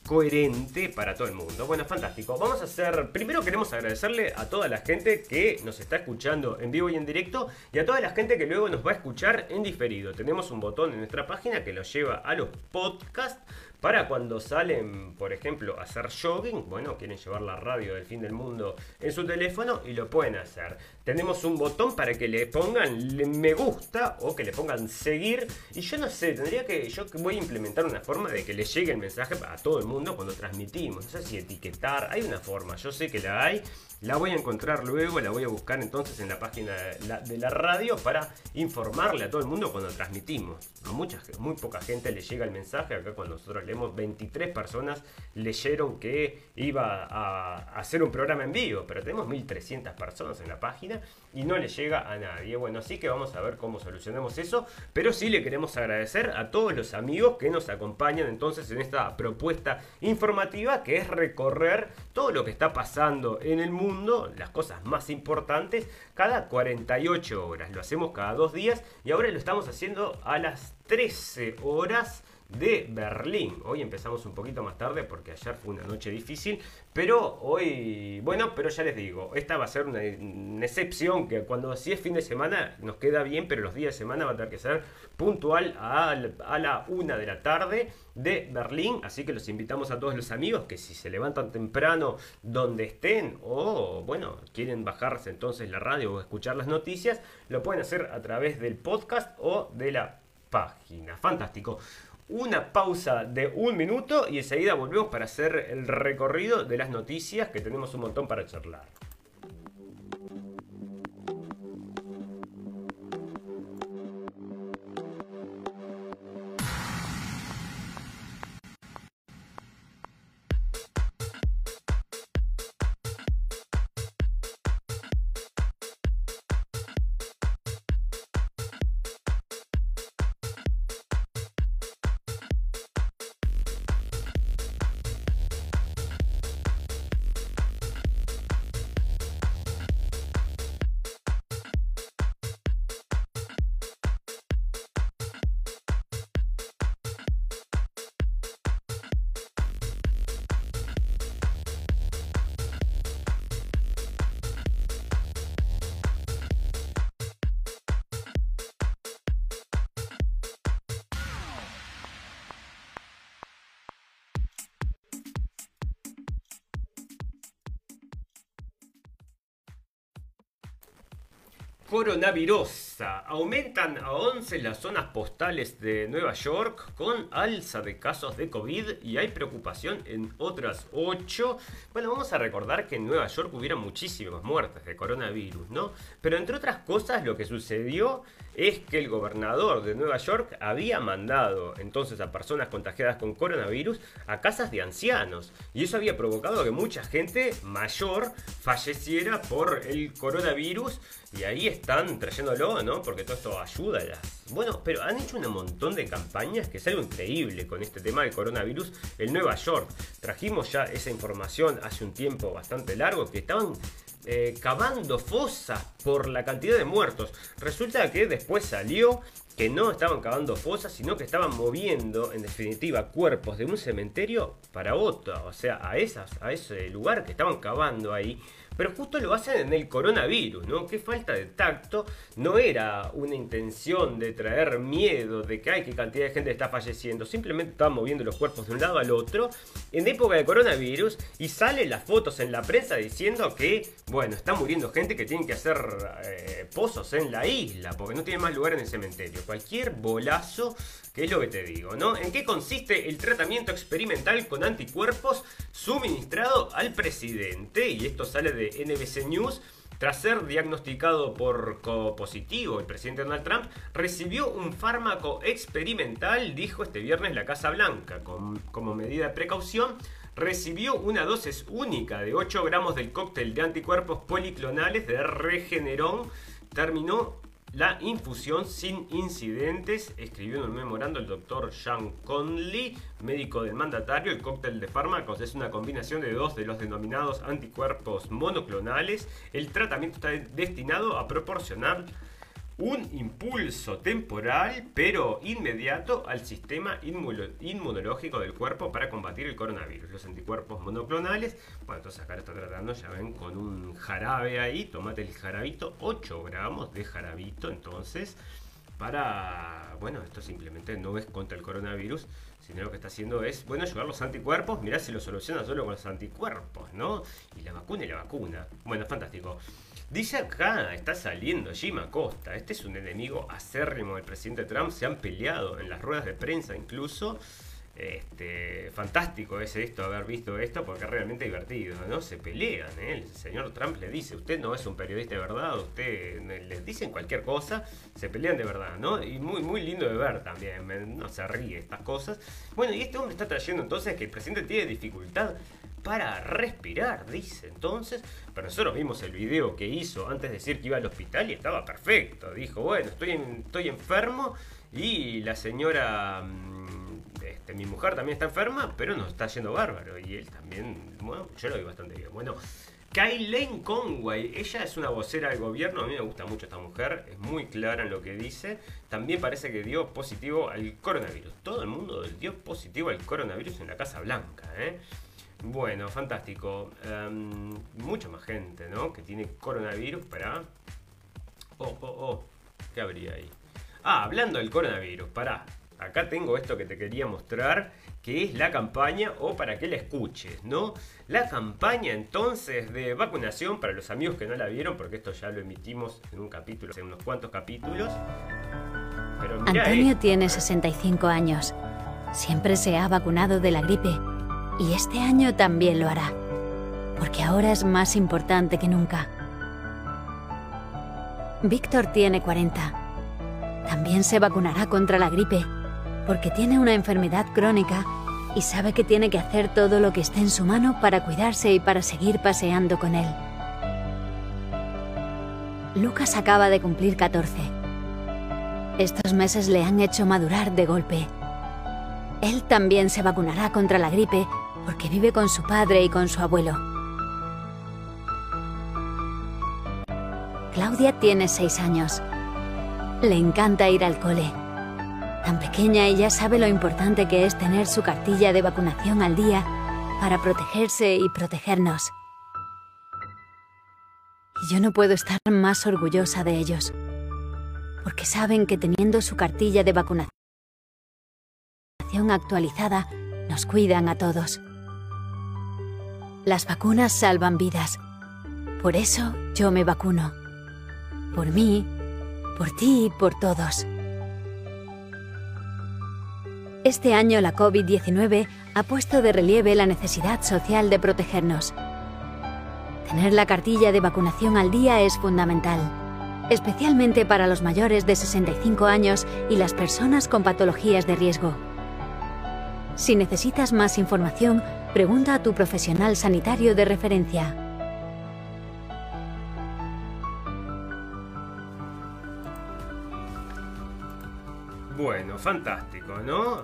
coherente para todo el mundo. Bueno, fantástico. Vamos a hacer, primero queremos agradecerle a toda la gente que nos está escuchando en vivo y en directo y a toda la gente que luego nos va a escuchar en diferido. Tenemos un botón en nuestra página que los lleva a los podcasts para cuando salen, por ejemplo, a hacer jogging, bueno, quieren llevar la radio del fin del mundo en su teléfono y lo pueden hacer. Tenemos un botón para que le pongan me gusta o que le pongan seguir. Y yo no sé, tendría que, yo voy a implementar una forma de que le llegue el mensaje a todo el mundo cuando transmitimos. No sé si etiquetar, hay una forma, yo sé que la hay. La voy a encontrar luego, la voy a buscar entonces en la página de la, radio para informarle a todo el mundo cuando transmitimos. A mucha, muy poca gente le llega el mensaje acá cuando nosotros le tenemos 23 personas leyeron que iba a hacer un programa en vivo, pero tenemos 1300 personas en la página y no le llega a nadie. Bueno, así que vamos a ver cómo solucionamos eso, pero sí le queremos agradecer a todos los amigos que nos acompañan entonces en esta propuesta informativa que es recorrer todo lo que está pasando en el mundo, las cosas más importantes, cada 48 horas. Lo hacemos cada dos días y ahora lo estamos haciendo a las 13 horas de Berlín. Hoy empezamos un poquito más tarde porque ayer fue una noche difícil, pero hoy, bueno, pero ya les digo, esta va a ser una, excepción que cuando si es fin de semana nos queda bien, pero los días de semana va a tener que ser puntual a la una de la tarde de Berlín, así que los invitamos a todos los amigos que si se levantan temprano donde estén o bueno, quieren bajarse entonces la radio o escuchar las noticias, lo pueden hacer a través del podcast o de la página. Fantástico una pausa de un minuto y enseguida volvemos para hacer el recorrido de las noticias que tenemos un montón para charlar. Coronavirus. Aumentan a 11 las zonas postales de Nueva York con alza de casos de COVID y hay preocupación en otras 8. Bueno, vamos a recordar que en Nueva York hubiera muchísimas muertes de coronavirus, ¿no? Pero entre otras cosas lo que sucedió es que el gobernador de Nueva York había mandado entonces a personas contagiadas con coronavirus a casas de ancianos. Y eso había provocado que mucha gente mayor falleciera por el coronavirus. Y ahí están trayéndolo, ¿no? Porque todo esto ayuda a. Bueno, pero han hecho un montón de campañas que es algo increíble con este tema del coronavirus en Nueva York. Trajimos ya esa información hace un tiempo bastante largo que estaban eh, cavando fosas por la cantidad de muertos. Resulta que después salió que no estaban cavando fosas, sino que estaban moviendo, en definitiva, cuerpos de un cementerio para otro. O sea, a, esas, a ese lugar que estaban cavando ahí pero justo lo hacen en el coronavirus, ¿no? Qué falta de tacto. No era una intención de traer miedo de que hay qué cantidad de gente está falleciendo. Simplemente estaban moviendo los cuerpos de un lado al otro en época de coronavirus y salen las fotos en la prensa diciendo que, bueno, está muriendo gente que tiene que hacer eh, pozos en la isla porque no tiene más lugar en el cementerio. Cualquier bolazo ¿Qué es lo que te digo, ¿no? ¿En qué consiste el tratamiento experimental con anticuerpos suministrado al presidente? Y esto sale de NBC News. Tras ser diagnosticado por positivo, el presidente Donald Trump recibió un fármaco experimental, dijo este viernes la Casa Blanca. como medida de precaución, recibió una dosis única de 8 gramos del cóctel de anticuerpos policlonales de Regeneron. Terminó la infusión sin incidentes, escribió en un memorando el doctor Sean Conley, médico del mandatario. El cóctel de fármacos es una combinación de dos de los denominados anticuerpos monoclonales. El tratamiento está destinado a proporcionar un impulso temporal pero inmediato al sistema inmunológico del cuerpo para combatir el coronavirus. Los anticuerpos monoclonales, bueno, entonces acá lo está tratando, ya ven, con un jarabe ahí, tomate el jarabito, 8 gramos de jarabito, entonces, para, bueno, esto simplemente no es contra el coronavirus, sino lo que está haciendo es, bueno, ayudar los anticuerpos, mirá si lo soluciona solo con los anticuerpos, ¿no? Y la vacuna y la vacuna. Bueno, fantástico. Dice acá, está saliendo Jim Acosta. Este es un enemigo acérrimo del presidente Trump. Se han peleado en las ruedas de prensa incluso. Este, fantástico es esto, haber visto esto, porque es realmente divertido, ¿no? Se pelean, ¿eh? El señor Trump le dice, usted no es un periodista de verdad, usted les dicen cualquier cosa, se pelean de verdad, ¿no? Y muy, muy lindo de ver también, no se ríe estas cosas. Bueno, y este hombre está trayendo entonces que el presidente tiene dificultad para respirar, dice entonces. Pero nosotros vimos el video que hizo antes de decir que iba al hospital y estaba perfecto. Dijo, bueno, estoy, estoy enfermo y la señora... Mm, este, mi mujer también está enferma, pero nos está yendo bárbaro. Y él también, bueno, yo lo vi bastante bien. Bueno, Kayleen Conway, ella es una vocera del gobierno, a mí me gusta mucho esta mujer, es muy clara en lo que dice. También parece que dio positivo al coronavirus. Todo el mundo dio positivo al coronavirus en la Casa Blanca, ¿eh? Bueno, fantástico. Um, mucha más gente, ¿no? Que tiene coronavirus para... Oh, oh, oh. ¿Qué habría ahí? Ah, hablando del coronavirus, pará acá tengo esto que te quería mostrar, que es la campaña o para que la escuches, ¿no? La campaña entonces de vacunación para los amigos que no la vieron, porque esto ya lo emitimos en un capítulo, en unos cuantos capítulos. Antonio tiene 65 años. Siempre se ha vacunado de la gripe y este año también lo hará, porque ahora es más importante que nunca. Víctor tiene 40. También se vacunará contra la gripe porque tiene una enfermedad crónica y sabe que tiene que hacer todo lo que esté en su mano para cuidarse y para seguir paseando con él. Lucas acaba de cumplir 14. Estos meses le han hecho madurar de golpe. Él también se vacunará contra la gripe porque vive con su padre y con su abuelo. Claudia tiene 6 años. Le encanta ir al cole Tan pequeña ella sabe lo importante que es tener su cartilla de vacunación al día para protegerse y protegernos. Y yo no puedo estar más orgullosa de ellos, porque saben que teniendo su cartilla de vacunación actualizada, nos cuidan a todos. Las vacunas salvan vidas. Por eso yo me vacuno. Por mí, por ti y por todos. Este año la COVID-19 ha puesto de relieve la necesidad social de protegernos. Tener la cartilla de vacunación al día es fundamental, especialmente para los mayores de 65 años y las personas con patologías de riesgo. Si necesitas más información, pregunta a tu profesional sanitario de referencia. Bueno, fantástico, ¿no?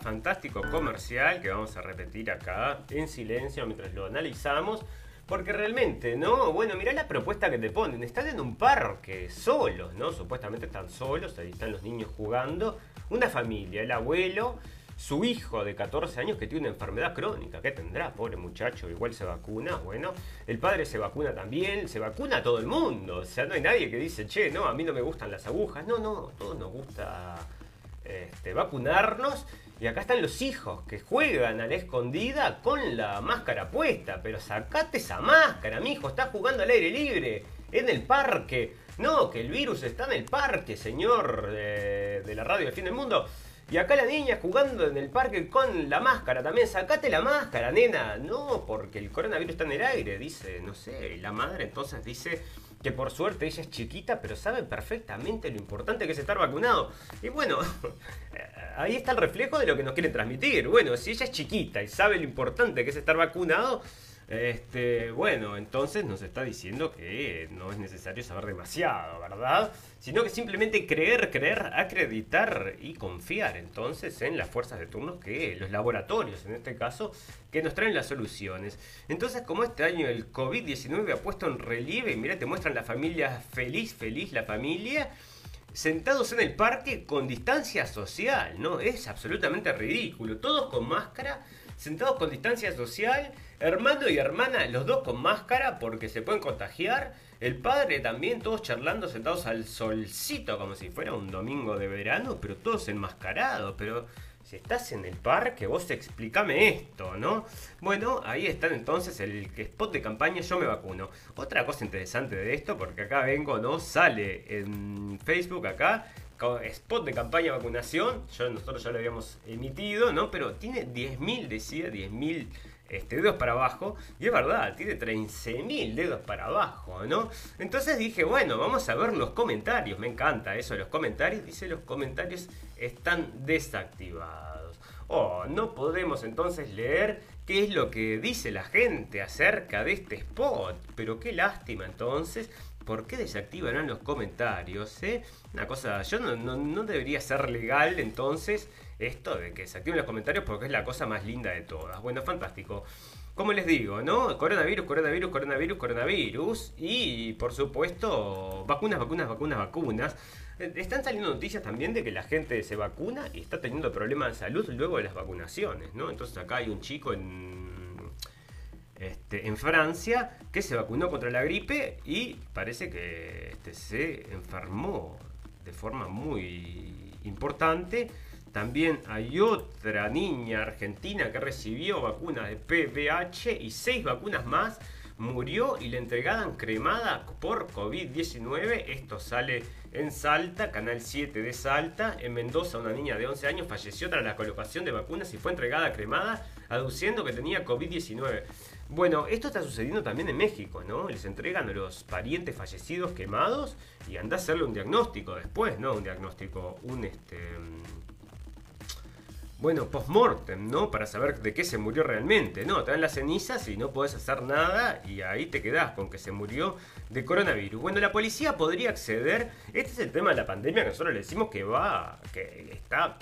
Fantástico comercial que vamos a repetir acá en silencio mientras lo analizamos. Porque realmente, ¿no? Bueno, mirá la propuesta que te ponen. Están en un parque, solos, ¿no? Supuestamente están solos, ahí están los niños jugando. Una familia, el abuelo, su hijo de 14 años que tiene una enfermedad crónica. ¿Qué tendrá? Pobre muchacho, igual se vacuna. Bueno, el padre se vacuna también, se vacuna a todo el mundo. O sea, no hay nadie que dice, che, no, a mí no me gustan las agujas. No, no, todos nos gusta este, vacunarnos. Y acá están los hijos que juegan a la escondida con la máscara puesta. Pero sacate esa máscara, mi hijo, está jugando al aire libre, en el parque. No, que el virus está en el parque, señor de, de la radio del fin del mundo. Y acá la niña jugando en el parque con la máscara también. Sacate la máscara, nena. No, porque el coronavirus está en el aire, dice, no sé. La madre entonces dice, que por suerte ella es chiquita, pero sabe perfectamente lo importante que es estar vacunado. Y bueno, ahí está el reflejo de lo que nos quieren transmitir. Bueno, si ella es chiquita y sabe lo importante que es estar vacunado, este, bueno, entonces nos está diciendo que no es necesario saber demasiado, ¿verdad? Sino que simplemente creer, creer, acreditar y confiar entonces en las fuerzas de turno que los laboratorios, en este caso, que nos traen las soluciones. Entonces, como este año el COVID-19 ha puesto en relieve, mira, te muestran la familia feliz, feliz la familia, sentados en el parque con distancia social, ¿no? Es absolutamente ridículo, todos con máscara, sentados con distancia social Hermano y hermana, los dos con máscara porque se pueden contagiar. El padre también, todos charlando sentados al solcito como si fuera un domingo de verano, pero todos enmascarados. Pero si estás en el parque, vos explícame esto, ¿no? Bueno, ahí están entonces el spot de campaña Yo me vacuno. Otra cosa interesante de esto, porque acá vengo, ¿no? Sale en Facebook acá spot de campaña de vacunación, nosotros ya lo habíamos emitido, ¿no? Pero tiene 10.000, decía, 10.000 este, dedos para abajo. Y es verdad, tiene 13.000 dedos para abajo, ¿no? Entonces dije, bueno, vamos a ver los comentarios. Me encanta eso, los comentarios. Dice, los comentarios están desactivados. Oh, no podemos entonces leer qué es lo que dice la gente acerca de este spot. Pero qué lástima entonces. ¿Por qué desactivarán los comentarios? Eh? Una cosa, yo no, no, debería ser legal entonces esto de que desactiven los comentarios porque es la cosa más linda de todas. Bueno, fantástico. Como les digo, ¿no? Coronavirus, coronavirus, coronavirus, coronavirus. Y por supuesto, vacunas, vacunas, vacunas, vacunas. Eh, están saliendo noticias también de que la gente se vacuna y está teniendo problemas de salud luego de las vacunaciones, ¿no? Entonces acá hay un chico en este, en Francia que se vacunó contra la gripe y parece que este, se enfermó de forma muy importante. También hay otra niña argentina que recibió vacunas de PVH y seis vacunas más murió y le entregaban cremada por COVID-19. Esto sale en Salta, Canal 7 de Salta. En Mendoza, una niña de 11 años falleció tras la colocación de vacunas y fue entregada cremada, aduciendo que tenía COVID-19. Bueno, esto está sucediendo también en México, ¿no? Les entregan a los parientes fallecidos quemados y anda a hacerle un diagnóstico después, ¿no? Un diagnóstico, un este bueno, post-mortem, ¿no? Para saber de qué se murió realmente, ¿no? Te dan las cenizas y no podés hacer nada y ahí te quedás con que se murió de coronavirus. Bueno, la policía podría acceder, este es el tema de la pandemia que nosotros le decimos que va, que está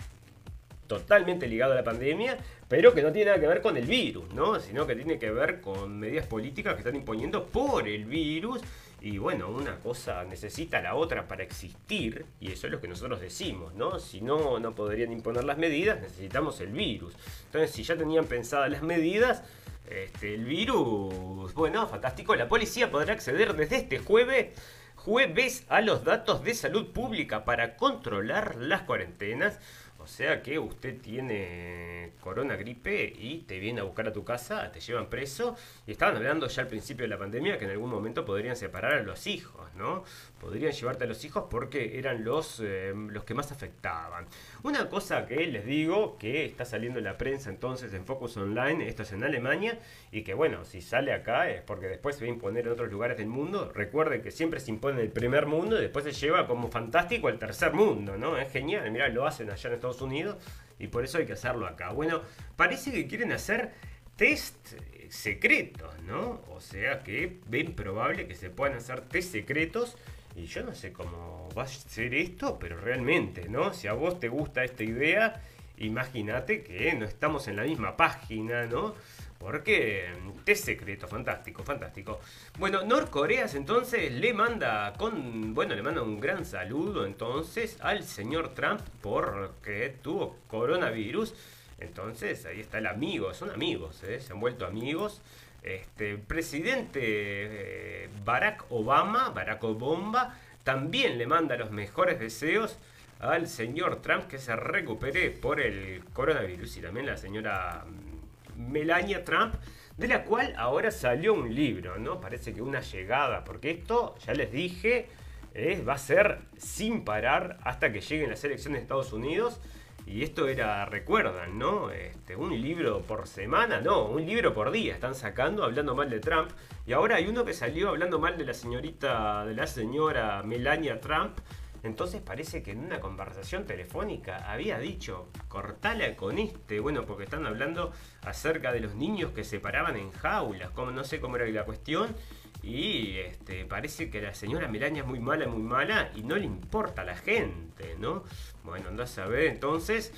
totalmente ligado a la pandemia, pero que no tiene nada que ver con el virus, ¿no? Sino que tiene que ver con medidas políticas que están imponiendo por el virus y bueno, una cosa necesita la otra para existir, y eso es lo que nosotros decimos, ¿no? Si no, no podrían imponer las medidas, necesitamos el virus. Entonces, si ya tenían pensadas las medidas, este, el virus, bueno, fantástico, la policía podrá acceder desde este jueves, jueves a los datos de salud pública para controlar las cuarentenas. O sea que usted tiene corona gripe y te viene a buscar a tu casa, te llevan preso. Y estaban hablando ya al principio de la pandemia que en algún momento podrían separar a los hijos, ¿no? Podrían llevarte a los hijos porque eran los, eh, los que más afectaban. Una cosa que les digo, que está saliendo en la prensa entonces en Focus Online, esto es en Alemania, y que bueno, si sale acá es porque después se va a imponer en otros lugares del mundo. Recuerden que siempre se impone el primer mundo y después se lleva como fantástico al tercer mundo, ¿no? Es genial, mirá, lo hacen allá en Estados Unidos y por eso hay que hacerlo acá. Bueno, parece que quieren hacer test secretos, ¿no? O sea que ven probable que se puedan hacer test secretos y yo no sé cómo va a ser esto, pero realmente, ¿no? Si a vos te gusta esta idea, imagínate que no estamos en la misma página, ¿no? Porque es secreto, fantástico, fantástico. Bueno, Norcoreas entonces le manda con, bueno, le manda un gran saludo entonces al señor Trump porque tuvo coronavirus. Entonces ahí está el amigo, son amigos, ¿eh? se han vuelto amigos. Este presidente eh, Barack Obama, Barack Obama, también le manda los mejores deseos al señor Trump que se recupere por el coronavirus y también la señora Melania Trump, de la cual ahora salió un libro, ¿no? Parece que una llegada, porque esto, ya les dije, eh, va a ser sin parar hasta que lleguen las elecciones de Estados Unidos. Y esto era, recuerdan, ¿no? Este, un libro por semana, no, un libro por día están sacando hablando mal de Trump. Y ahora hay uno que salió hablando mal de la señorita, de la señora Melania Trump, entonces parece que en una conversación telefónica había dicho, cortala con este, bueno, porque están hablando acerca de los niños que se paraban en jaulas, como no sé cómo era la cuestión, y este, parece que la señora Melania es muy mala, muy mala, y no le importa a la gente, ¿no? Bueno, andás a ver, entonces...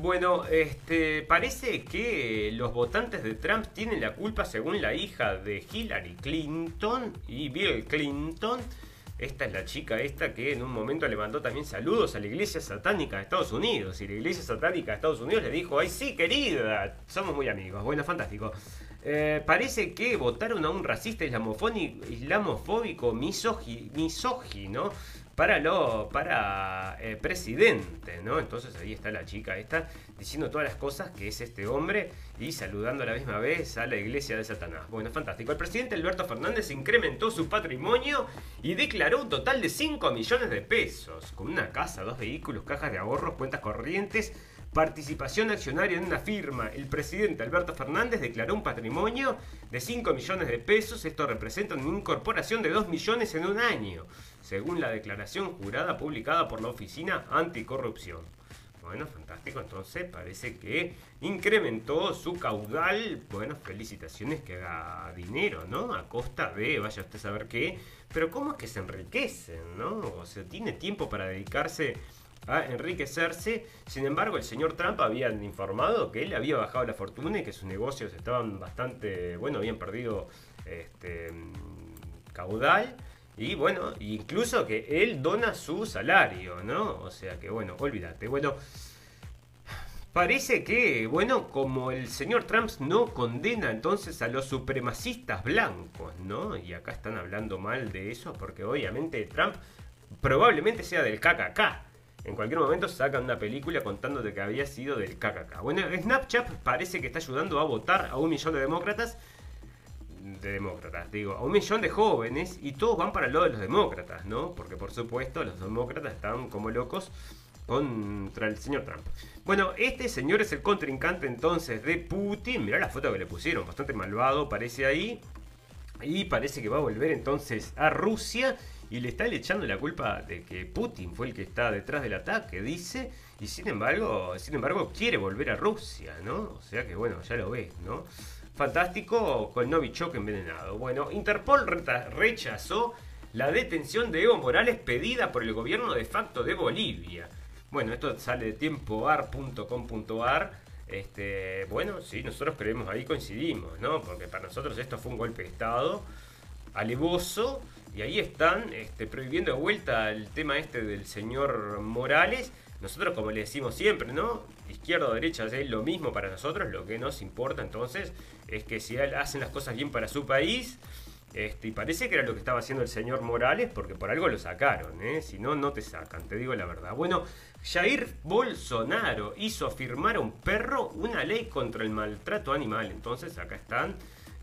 Bueno, este, parece que los votantes de Trump tienen la culpa según la hija de Hillary Clinton y Bill Clinton esta es la chica esta que en un momento le mandó también saludos a la iglesia satánica de Estados Unidos. Y la iglesia satánica de Estados Unidos le dijo, ay sí, querida, somos muy amigos. Bueno, fantástico. Eh, parece que votaron a un racista islamofóbico misógino para lo para eh, presidente, ¿no? Entonces ahí está la chica esta diciendo todas las cosas que es este hombre y saludando a la misma vez a la iglesia de Satanás. Bueno, fantástico. El presidente Alberto Fernández incrementó su patrimonio y declaró un total de 5 millones de pesos, con una casa, dos vehículos, cajas de ahorros, cuentas corrientes, participación accionaria en una firma. El presidente Alberto Fernández declaró un patrimonio de 5 millones de pesos. Esto representa una incorporación de 2 millones en un año, según la declaración jurada publicada por la Oficina Anticorrupción. Bueno, fantástico. Entonces parece que incrementó su caudal. Bueno, felicitaciones que haga dinero, ¿no? A costa de, vaya usted a saber qué. Pero ¿cómo es que se enriquecen, no? O sea, tiene tiempo para dedicarse a enriquecerse. Sin embargo, el señor Trump había informado que él había bajado la fortuna y que sus negocios estaban bastante, bueno, habían perdido este, caudal. Y bueno, incluso que él dona su salario, ¿no? O sea que bueno, olvídate. Bueno, parece que, bueno, como el señor Trump no condena entonces a los supremacistas blancos, ¿no? Y acá están hablando mal de eso porque obviamente Trump probablemente sea del KKK. En cualquier momento sacan una película contándote que había sido del KKK. Bueno, Snapchat parece que está ayudando a votar a un millón de demócratas de demócratas, digo, a un millón de jóvenes y todos van para el lado de los demócratas, ¿no? Porque por supuesto los demócratas están como locos contra el señor Trump. Bueno, este señor es el contrincante entonces de Putin. Mirá la foto que le pusieron, bastante malvado parece ahí. Y parece que va a volver entonces a Rusia y le está echando la culpa de que Putin fue el que está detrás del ataque, dice, y sin embargo, sin embargo quiere volver a Rusia, ¿no? O sea que bueno, ya lo ves, ¿no? Fantástico con Novichok envenenado. Bueno, Interpol rechazó la detención de Evo Morales pedida por el gobierno de facto de Bolivia. Bueno, esto sale de tiempoar.com.ar. Este, bueno, sí, nosotros creemos ahí coincidimos, ¿no? Porque para nosotros esto fue un golpe de Estado alevoso y ahí están este, prohibiendo de vuelta el tema este del señor Morales. Nosotros, como le decimos siempre, ¿no? Izquierda o derecha es lo mismo para nosotros. Lo que nos importa entonces es que si hacen las cosas bien para su país, este, y parece que era lo que estaba haciendo el señor Morales, porque por algo lo sacaron, ¿eh? si no, no te sacan, te digo la verdad. Bueno, Jair Bolsonaro hizo firmar a un perro una ley contra el maltrato animal. Entonces acá están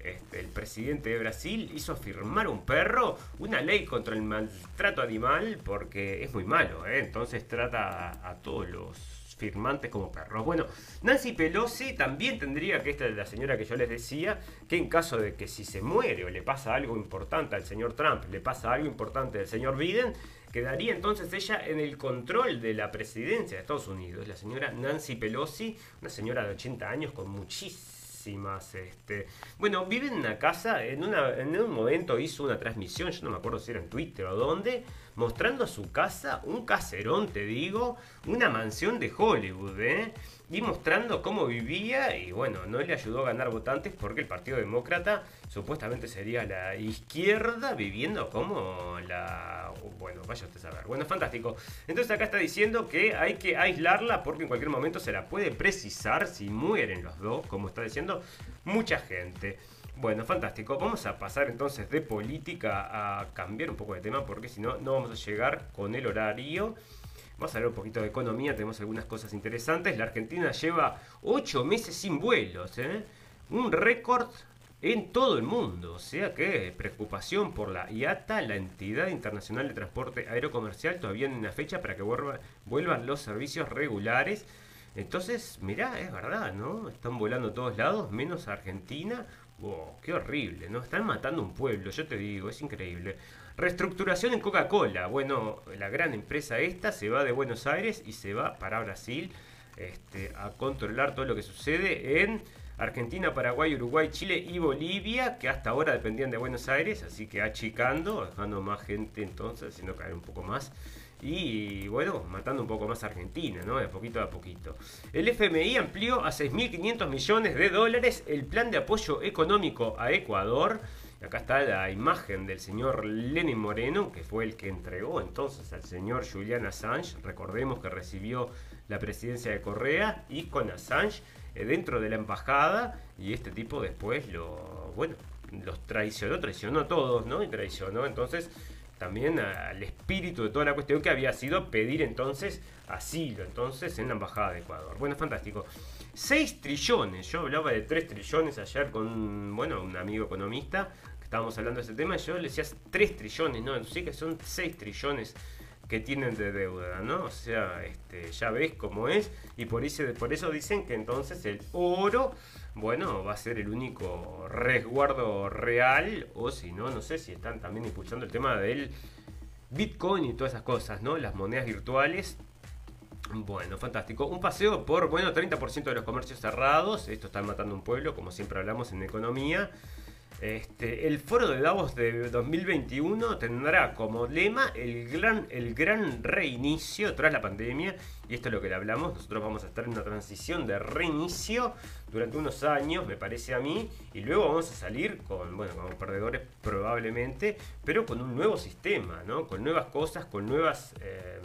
este, el presidente de Brasil hizo firmar un perro una ley contra el maltrato animal porque es muy malo, ¿eh? entonces trata a, todos los firmantes como perros. Bueno, Nancy Pelosi también tendría, que esta es la señora que yo les decía, que en caso de que si se muere o le pasa algo importante al señor Trump, le pasa algo importante al señor Biden, quedaría entonces ella en el control de la presidencia de Estados Unidos. La señora Nancy Pelosi, una señora de 80 años con muchísimo este, bueno, vive en una casa, en, una, en un momento hizo una transmisión, yo no me acuerdo si era en Twitter o dónde, mostrando su casa, un caserón, te digo, una mansión de Hollywood, ¿eh? Y mostrando cómo vivía y bueno, no le ayudó a ganar votantes porque el Partido Demócrata supuestamente sería la izquierda viviendo como la... Bueno, vaya usted a saber. Bueno, fantástico. Entonces acá está diciendo que hay que aislarla porque en cualquier momento se la puede precisar si mueren los dos, como está diciendo mucha gente. Bueno, fantástico. Vamos a pasar entonces de política a cambiar un poco de tema porque si no, no vamos a llegar con el horario. Vamos a hablar un poquito de economía, tenemos algunas cosas interesantes. La Argentina lleva ocho meses sin vuelos, ¿eh? un récord en todo el mundo. O sea que preocupación por la IATA, la Entidad Internacional de Transporte Aerocomercial, todavía en una fecha para que vuelvan los servicios regulares. Entonces, mirá, es verdad, ¿no? Están volando a todos lados, menos a Argentina. Wow, qué horrible, ¿no? Están matando un pueblo, yo te digo, es increíble. Reestructuración en Coca-Cola. Bueno, la gran empresa esta se va de Buenos Aires y se va para Brasil este, a controlar todo lo que sucede en Argentina, Paraguay, Uruguay, Chile y Bolivia, que hasta ahora dependían de Buenos Aires, así que achicando, dejando más gente entonces, haciendo caer un poco más. Y bueno, matando un poco más a Argentina, ¿no? De poquito a poquito. El FMI amplió a 6.500 millones de dólares el plan de apoyo económico a Ecuador Acá está la imagen del señor Lenin Moreno, que fue el que entregó entonces al señor Julian Assange. Recordemos que recibió la presidencia de Correa y con Assange eh, dentro de la embajada. Y este tipo después lo, bueno, los traicionó, traicionó a todos, ¿no? Y traicionó entonces también al espíritu de toda la cuestión que había sido pedir entonces asilo entonces en la embajada de Ecuador. Bueno, fantástico. 6 trillones, yo hablaba de 3 trillones ayer con bueno, un amigo economista, estábamos hablando de ese tema, yo le decía 3 trillones, no, sí que son 6 trillones que tienen de deuda, ¿no? O sea, este, ya ves cómo es, y por eso, por eso dicen que entonces el oro bueno, va a ser el único resguardo real, o si no, no sé si están también impulsando el tema del Bitcoin y todas esas cosas, ¿no? Las monedas virtuales. Bueno, fantástico. Un paseo por, bueno, 30% de los comercios cerrados. Esto está matando un pueblo, como siempre hablamos en economía. Este, el foro de Davos de 2021 tendrá como lema el gran, el gran reinicio tras la pandemia. Y esto es lo que le hablamos. Nosotros vamos a estar en una transición de reinicio durante unos años, me parece a mí. Y luego vamos a salir con, bueno, como perdedores probablemente, pero con un nuevo sistema, ¿no? Con nuevas cosas, con nuevas... Eh,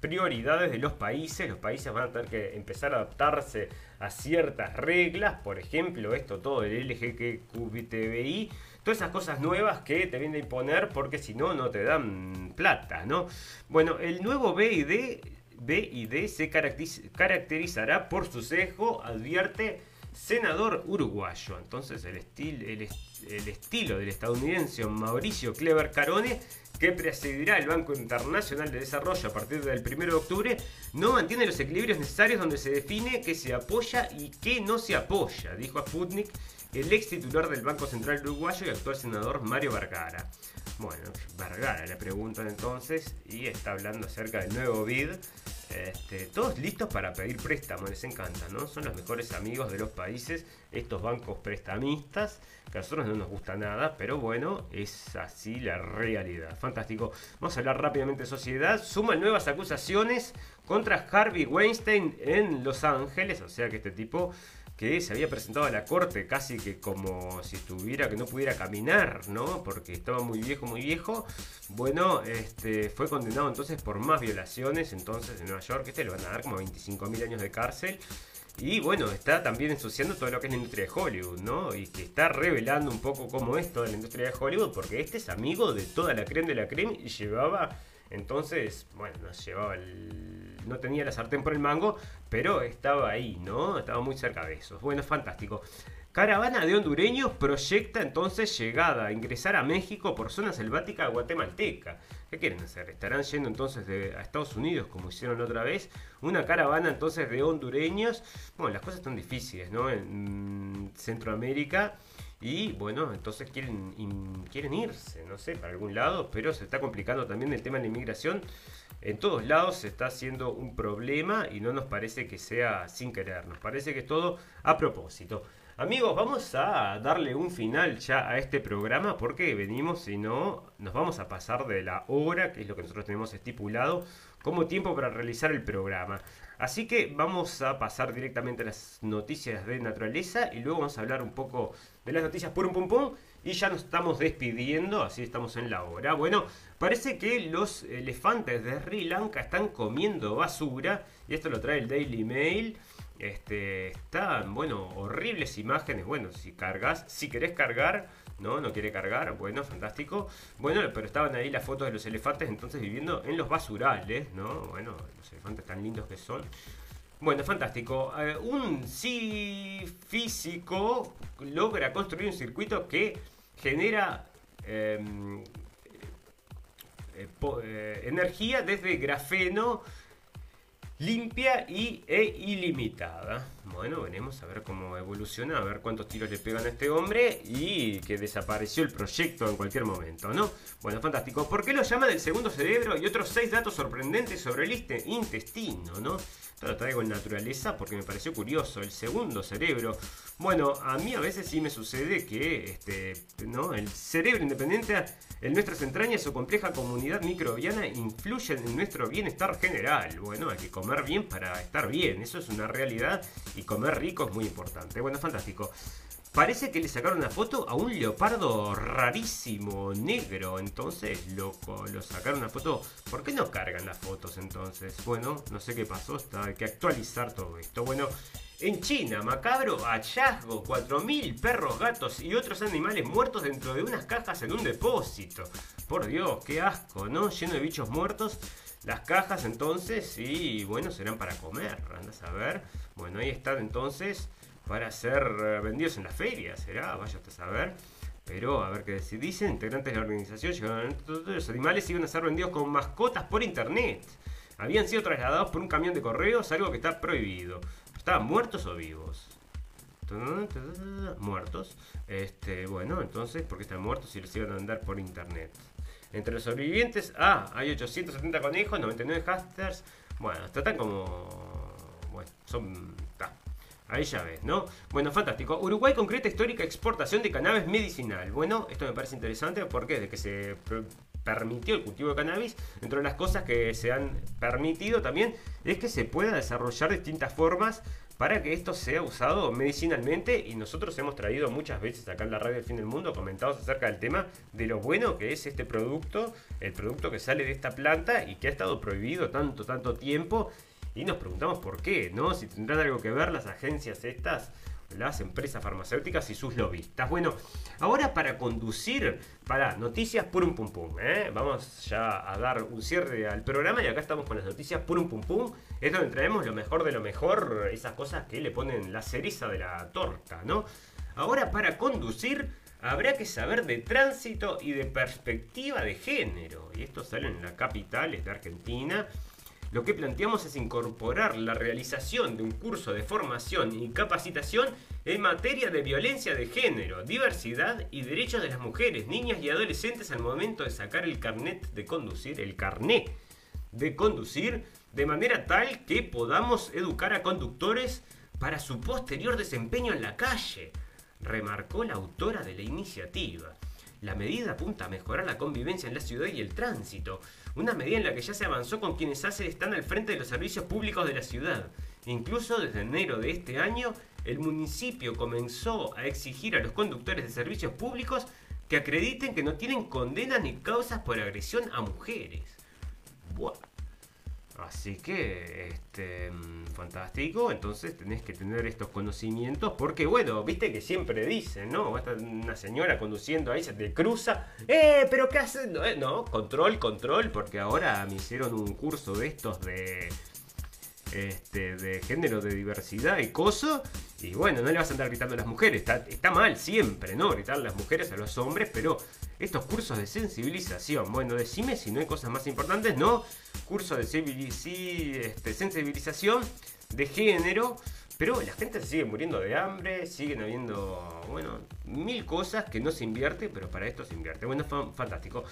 prioridades de los países. Los países van a tener que empezar a adaptarse a ciertas reglas, por ejemplo, esto todo el LGQBTBI, todas esas cosas nuevas que te vienen a imponer porque si no, no te dan plata, ¿no? Bueno, el nuevo BID, se caracterizará por su sesgo, advierte senador uruguayo. Entonces el, el, el estilo del estadounidense Mauricio Clever Carone que presidirá el Banco Internacional de Desarrollo a partir del 1 de octubre, no mantiene los equilibrios necesarios donde se define qué se apoya y qué no se apoya, dijo a Sputnik el ex titular del Banco Central Uruguayo y actual senador Mario Vergara. Bueno, Vergara le preguntan entonces y está hablando acerca del nuevo BID. Este, todos listos para pedir préstamos, les encanta, ¿no? Son los mejores amigos de los países, estos bancos prestamistas, que a nosotros no nos gusta nada, pero bueno, es así la realidad. Fantástico. Vamos a hablar rápidamente de sociedad. Suman nuevas acusaciones contra Harvey Weinstein en Los Ángeles, o sea que este tipo que se había presentado a la corte casi que como si estuviera que no pudiera caminar, ¿no? Porque estaba muy viejo, muy viejo. Bueno, este fue condenado entonces por más violaciones entonces en Nueva York, este le van a dar como 25 mil años de cárcel. Y bueno, está también ensuciando todo lo que es la industria de Hollywood, ¿no? Y que está revelando un poco cómo es toda la industria de Hollywood, porque este es amigo de toda la creme de la creme y llevaba, entonces, bueno, nos llevaba el no tenía la sartén por el mango, pero estaba ahí, ¿no? Estaba muy cerca de eso. Bueno, fantástico. Caravana de hondureños proyecta entonces llegada ingresar a México por zona selvática guatemalteca. ¿Qué quieren hacer? ¿Estarán yendo entonces a Estados Unidos como hicieron otra vez? Una caravana entonces de hondureños. Bueno, las cosas están difíciles, ¿no? En Centroamérica. Y bueno, entonces quieren, quieren irse, no sé, para algún lado, pero se está complicando también el tema de la inmigración en todos lados se está haciendo un problema y no nos parece que sea sin querer, nos parece que es todo a propósito. Amigos, vamos a darle un final ya a este programa porque venimos, y no, nos vamos a pasar de la hora, que es lo que nosotros tenemos estipulado, como tiempo para realizar el programa. Así que vamos a pasar directamente a las noticias de naturaleza y luego vamos a hablar un poco de las noticias por un pum pum y ya nos estamos despidiendo, así estamos en la hora. Bueno, parece que los elefantes de Sri Lanka están comiendo basura. Y esto lo trae el Daily Mail. Este, están, bueno, horribles imágenes. Bueno, si cargas, si querés cargar, no, no quiere cargar. Bueno, fantástico. Bueno, pero estaban ahí las fotos de los elefantes entonces viviendo en los basurales, ¿no? Bueno, los elefantes tan lindos que son. Bueno, fantástico. Eh, un sí físico logra construir un circuito que genera em, eh, eh, energía desde grafeno limpia y, e ilimitada. Bueno, veremos a ver cómo evoluciona, a ver cuántos tiros le pegan a este hombre y que desapareció el proyecto en cualquier momento, ¿no? Bueno, fantástico. ¿Por qué lo llaman el segundo cerebro y otros seis datos sorprendentes sobre el intestino, ¿no? Lo traigo en naturaleza porque me pareció curioso. El segundo cerebro. Bueno, a mí a veces sí me sucede que este, ¿no? el cerebro independiente en nuestras entrañas o compleja comunidad microbiana influyen en nuestro bienestar general. Bueno, hay que comer bien para estar bien. Eso es una realidad y comer rico es muy importante. Bueno, fantástico. Parece que le sacaron una foto a un leopardo rarísimo, negro. Entonces, loco, lo sacaron una foto. ¿Por qué no cargan las fotos entonces? Bueno, no sé qué pasó. Está, hay que actualizar todo esto. Bueno, En China, macabro hallazgo, 4.000 perros, gatos y otros animales muertos dentro de unas cajas en un depósito. Por Dios, qué asco, ¿no? Lleno de bichos muertos. Las cajas entonces, y bueno, serán para comer, andas a ver. Bueno, ahí están entonces para ser eh, vendidos en las ferias, será, vaya a saber. Pero a ver qué decir. Dicen, integrantes de la organización llegaron los animales iban a ser vendidos como mascotas por internet. Habían sido trasladados por un camión de correos, algo que está prohibido. ¿Estaban muertos o vivos? Muertos. Este, bueno, entonces, ¿por qué están muertos si los iban a andar por internet? Entre los sobrevivientes, ah, hay 870 conejos, 99 hamsters. Bueno, tratan como. Bueno, son. Ahí ya ves, ¿no? Bueno, fantástico. Uruguay concreta histórica exportación de cannabis medicinal. Bueno, esto me parece interesante porque desde que se permitió el cultivo de cannabis, entre las cosas que se han permitido también es que se pueda desarrollar distintas formas para que esto sea usado medicinalmente y nosotros hemos traído muchas veces acá en la radio del fin del mundo comentados acerca del tema de lo bueno que es este producto, el producto que sale de esta planta y que ha estado prohibido tanto, tanto tiempo y nos preguntamos por qué, ¿no? Si tendrán algo que ver las agencias estas, las empresas farmacéuticas y sus lobistas. Bueno, ahora para conducir, para noticias por un pum pum, ¿eh? Vamos ya a dar un cierre al programa y acá estamos con las noticias por un pum pum. Es donde traemos lo mejor de lo mejor, esas cosas que le ponen la ceriza de la torta, ¿no? Ahora para conducir habrá que saber de tránsito y de perspectiva de género. Y esto sale en la capital, es de Argentina. Lo que planteamos es incorporar la realización de un curso de formación y capacitación en materia de violencia de género, diversidad y derechos de las mujeres, niñas y adolescentes al momento de sacar el carnet de conducir, el carné de conducir, de manera tal que podamos educar a conductores para su posterior desempeño en la calle, remarcó la autora de la iniciativa. La medida apunta a mejorar la convivencia en la ciudad y el tránsito, una medida en la que ya se avanzó con quienes hace están al frente de los servicios públicos de la ciudad. Incluso desde enero de este año, el municipio comenzó a exigir a los conductores de servicios públicos que acrediten que no tienen condenas ni causas por agresión a mujeres. Buah. Así que, este, mm, fantástico. Entonces tenés que tener estos conocimientos. Porque, bueno, viste que siempre dicen, ¿no? Va a estar una señora conduciendo ahí, se te cruza. ¡Eh! ¿Pero qué haces? No, eh, no, control, control. Porque ahora me hicieron un curso de estos de. Este, de género, de diversidad y coso. Y bueno, no le vas a andar gritando a las mujeres. Está, está mal siempre, ¿no? Gritar a las mujeres, a los hombres. Pero estos cursos de sensibilización. Bueno, decime si no hay cosas más importantes, ¿no? Curso de este, sensibilización de género. Pero la gente se sigue muriendo de hambre, siguen habiendo, bueno, mil cosas que no se invierte, pero para esto se invierte. Bueno, fantástico.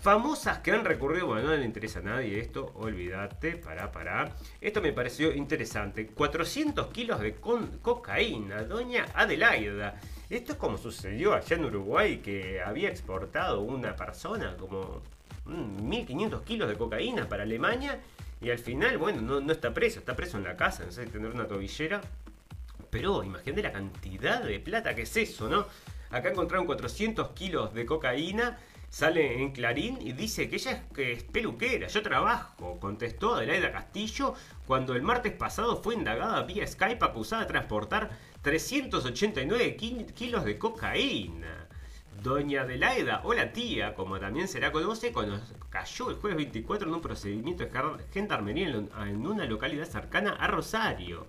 Famosas que han recurrido, bueno, no le interesa a nadie esto, olvídate, para, para. Esto me pareció interesante. 400 kilos de cocaína, doña Adelaida. Esto es como sucedió allá en Uruguay, que había exportado una persona como 1500 kilos de cocaína para Alemania y al final, bueno, no, está preso, está preso en la casa, no sé, tener una tobillera. Pero imagínate la cantidad de plata que es eso, ¿no? Acá encontraron 400 kilos de cocaína, sale en Clarín y dice que ella es, que es peluquera, yo trabajo, contestó Adelaida Castillo cuando el martes pasado fue indagada vía Skype acusada de transportar 389 kilos de cocaína. Doña Adelaida, o la tía, como también se la conoce, cayó el jueves 24 en un procedimiento de gendarmería en una localidad cercana a Rosario.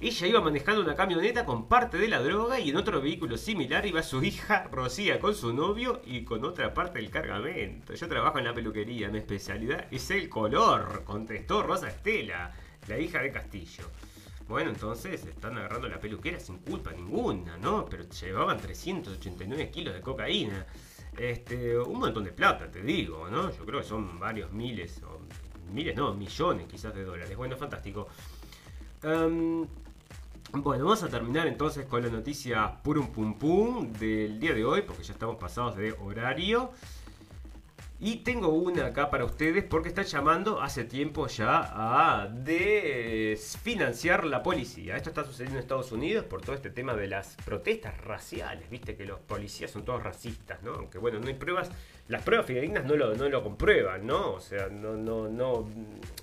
Ella iba manejando una camioneta con parte de la droga y en otro vehículo similar iba su hija Rocía con su novio y con otra parte del cargamento. Yo trabajo en la peluquería, mi especialidad es el color, contestó Rosa Estela, la hija de Castillo. Bueno, entonces están agarrando la peluquera sin culpa ninguna, ¿no? Pero llevaban 389 kilos de cocaína. Este, un montón de plata, te digo, ¿no? Yo creo que son varios miles, o miles, no, millones quizás de dólares. Bueno, fantástico. Em, bueno, vamos a terminar entonces con la noticia purum pum pum del día de hoy, porque ya estamos pasados de horario. Y tengo una acá para ustedes porque está llamando hace tiempo ya a desfinanciar la policía. Esto está sucediendo en Estados Unidos por todo este tema de las protestas raciales. Viste que los policías son todos racistas, ¿no? Aunque bueno, no hay pruebas. Las pruebas fidedignas no lo, no lo comprueban, ¿no? O sea, no, no, no,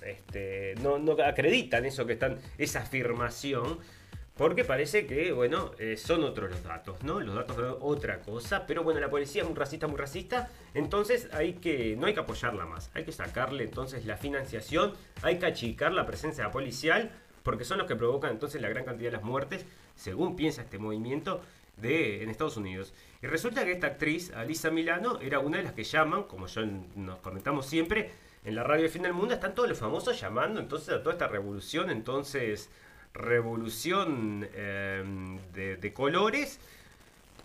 este, no, no acreditan eso que están, esa afirmación. Porque parece que, bueno, eh, son otros los datos, ¿no? Los datos de otra cosa. Pero bueno, la policía es muy racista, muy racista. Entonces hay que, no hay que apoyarla más. Hay que sacarle entonces la financiación. Hay que achicar la presencia policial. Porque son los que provocan entonces la gran cantidad de las muertes, según piensa este movimiento, de, en Estados Unidos. Y resulta que esta actriz, Alisa Milano, era una de las que llaman, como yo nos comentamos siempre, en la radio fin del mundo están todos los famosos llamando entonces a toda esta revolución, entonces revolución em, de, colores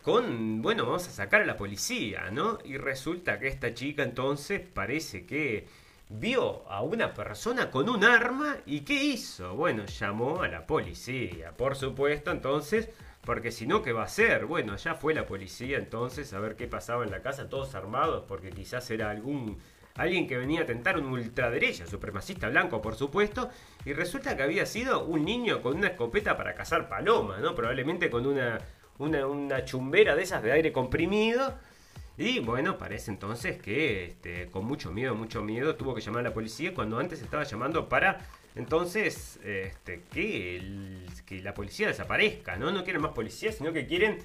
con, bueno, vamos a sacar a la policía, ¿no? Y resulta que esta chica entonces parece que vio a una persona con un arma y ¿qué hizo? Bueno, llamó a la policía, por supuesto, entonces, porque si no, ¿qué va a hacer? Bueno, ya fue la policía entonces a ver qué pasaba en la casa, todos armados, porque quizás era algún alguien que venía a tentar un ultraderecha, supremacista blanco por supuesto, y resulta que había sido un niño con una escopeta para cazar palomas, ¿no? Probablemente con una, una, chumbera de esas de aire comprimido. Y bueno, parece entonces que este, con mucho miedo, mucho miedo, tuvo que llamar a la policía cuando antes estaba llamando para entonces este, que, que la policía desaparezca, ¿no? No quieren más policía, sino que quieren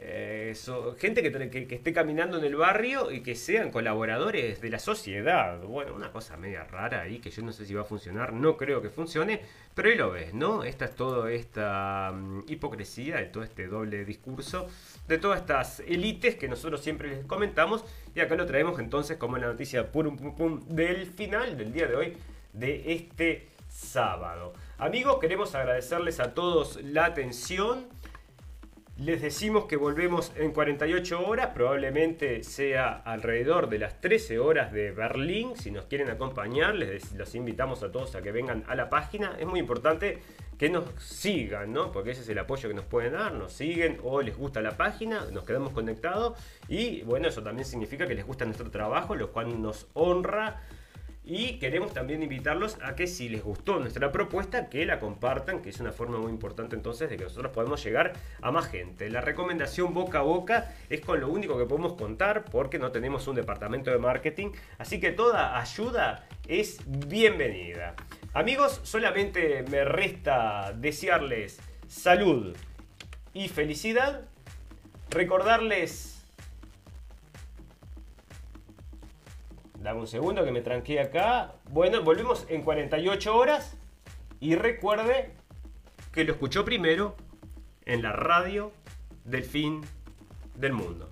eh, gente que, esté caminando en el barrio y que sean colaboradores de la sociedad. Bueno, una cosa media rara ahí que yo no sé si va a funcionar, no creo que funcione, pero ahí lo ves, ¿no? Esta es toda esta mm, hipocresía, de todo este doble discurso, de todas estas élites que nosotros siempre les comentamos y acá lo traemos entonces como la noticia pum, pum, pum, del final del día de hoy, de este sábado. Amigos, queremos agradecerles a todos la atención. Les decimos que volvemos en 48 horas, probablemente sea alrededor de las 13 horas de Berlín. Si nos quieren acompañar, les los invitamos a todos a que vengan a la página. Es muy importante que nos sigan, ¿no? Porque ese es el apoyo que nos pueden dar, nos siguen o les gusta la página, nos quedamos conectados y bueno, eso también significa que les gusta nuestro trabajo, lo cual nos honra y queremos también invitarlos a que si les gustó nuestra propuesta, que la compartan, que es una forma muy importante entonces de que nosotros podamos llegar a más gente. La recomendación boca a boca es con lo único que podemos contar porque no tenemos un departamento de marketing, así que toda ayuda es bienvenida. Amigos, solamente me resta desearles salud y felicidad, recordarles Dame un segundo que me tranqué acá. Bueno, volvemos en 48 horas. Y recuerde que lo escuchó primero en la radio del fin del mundo.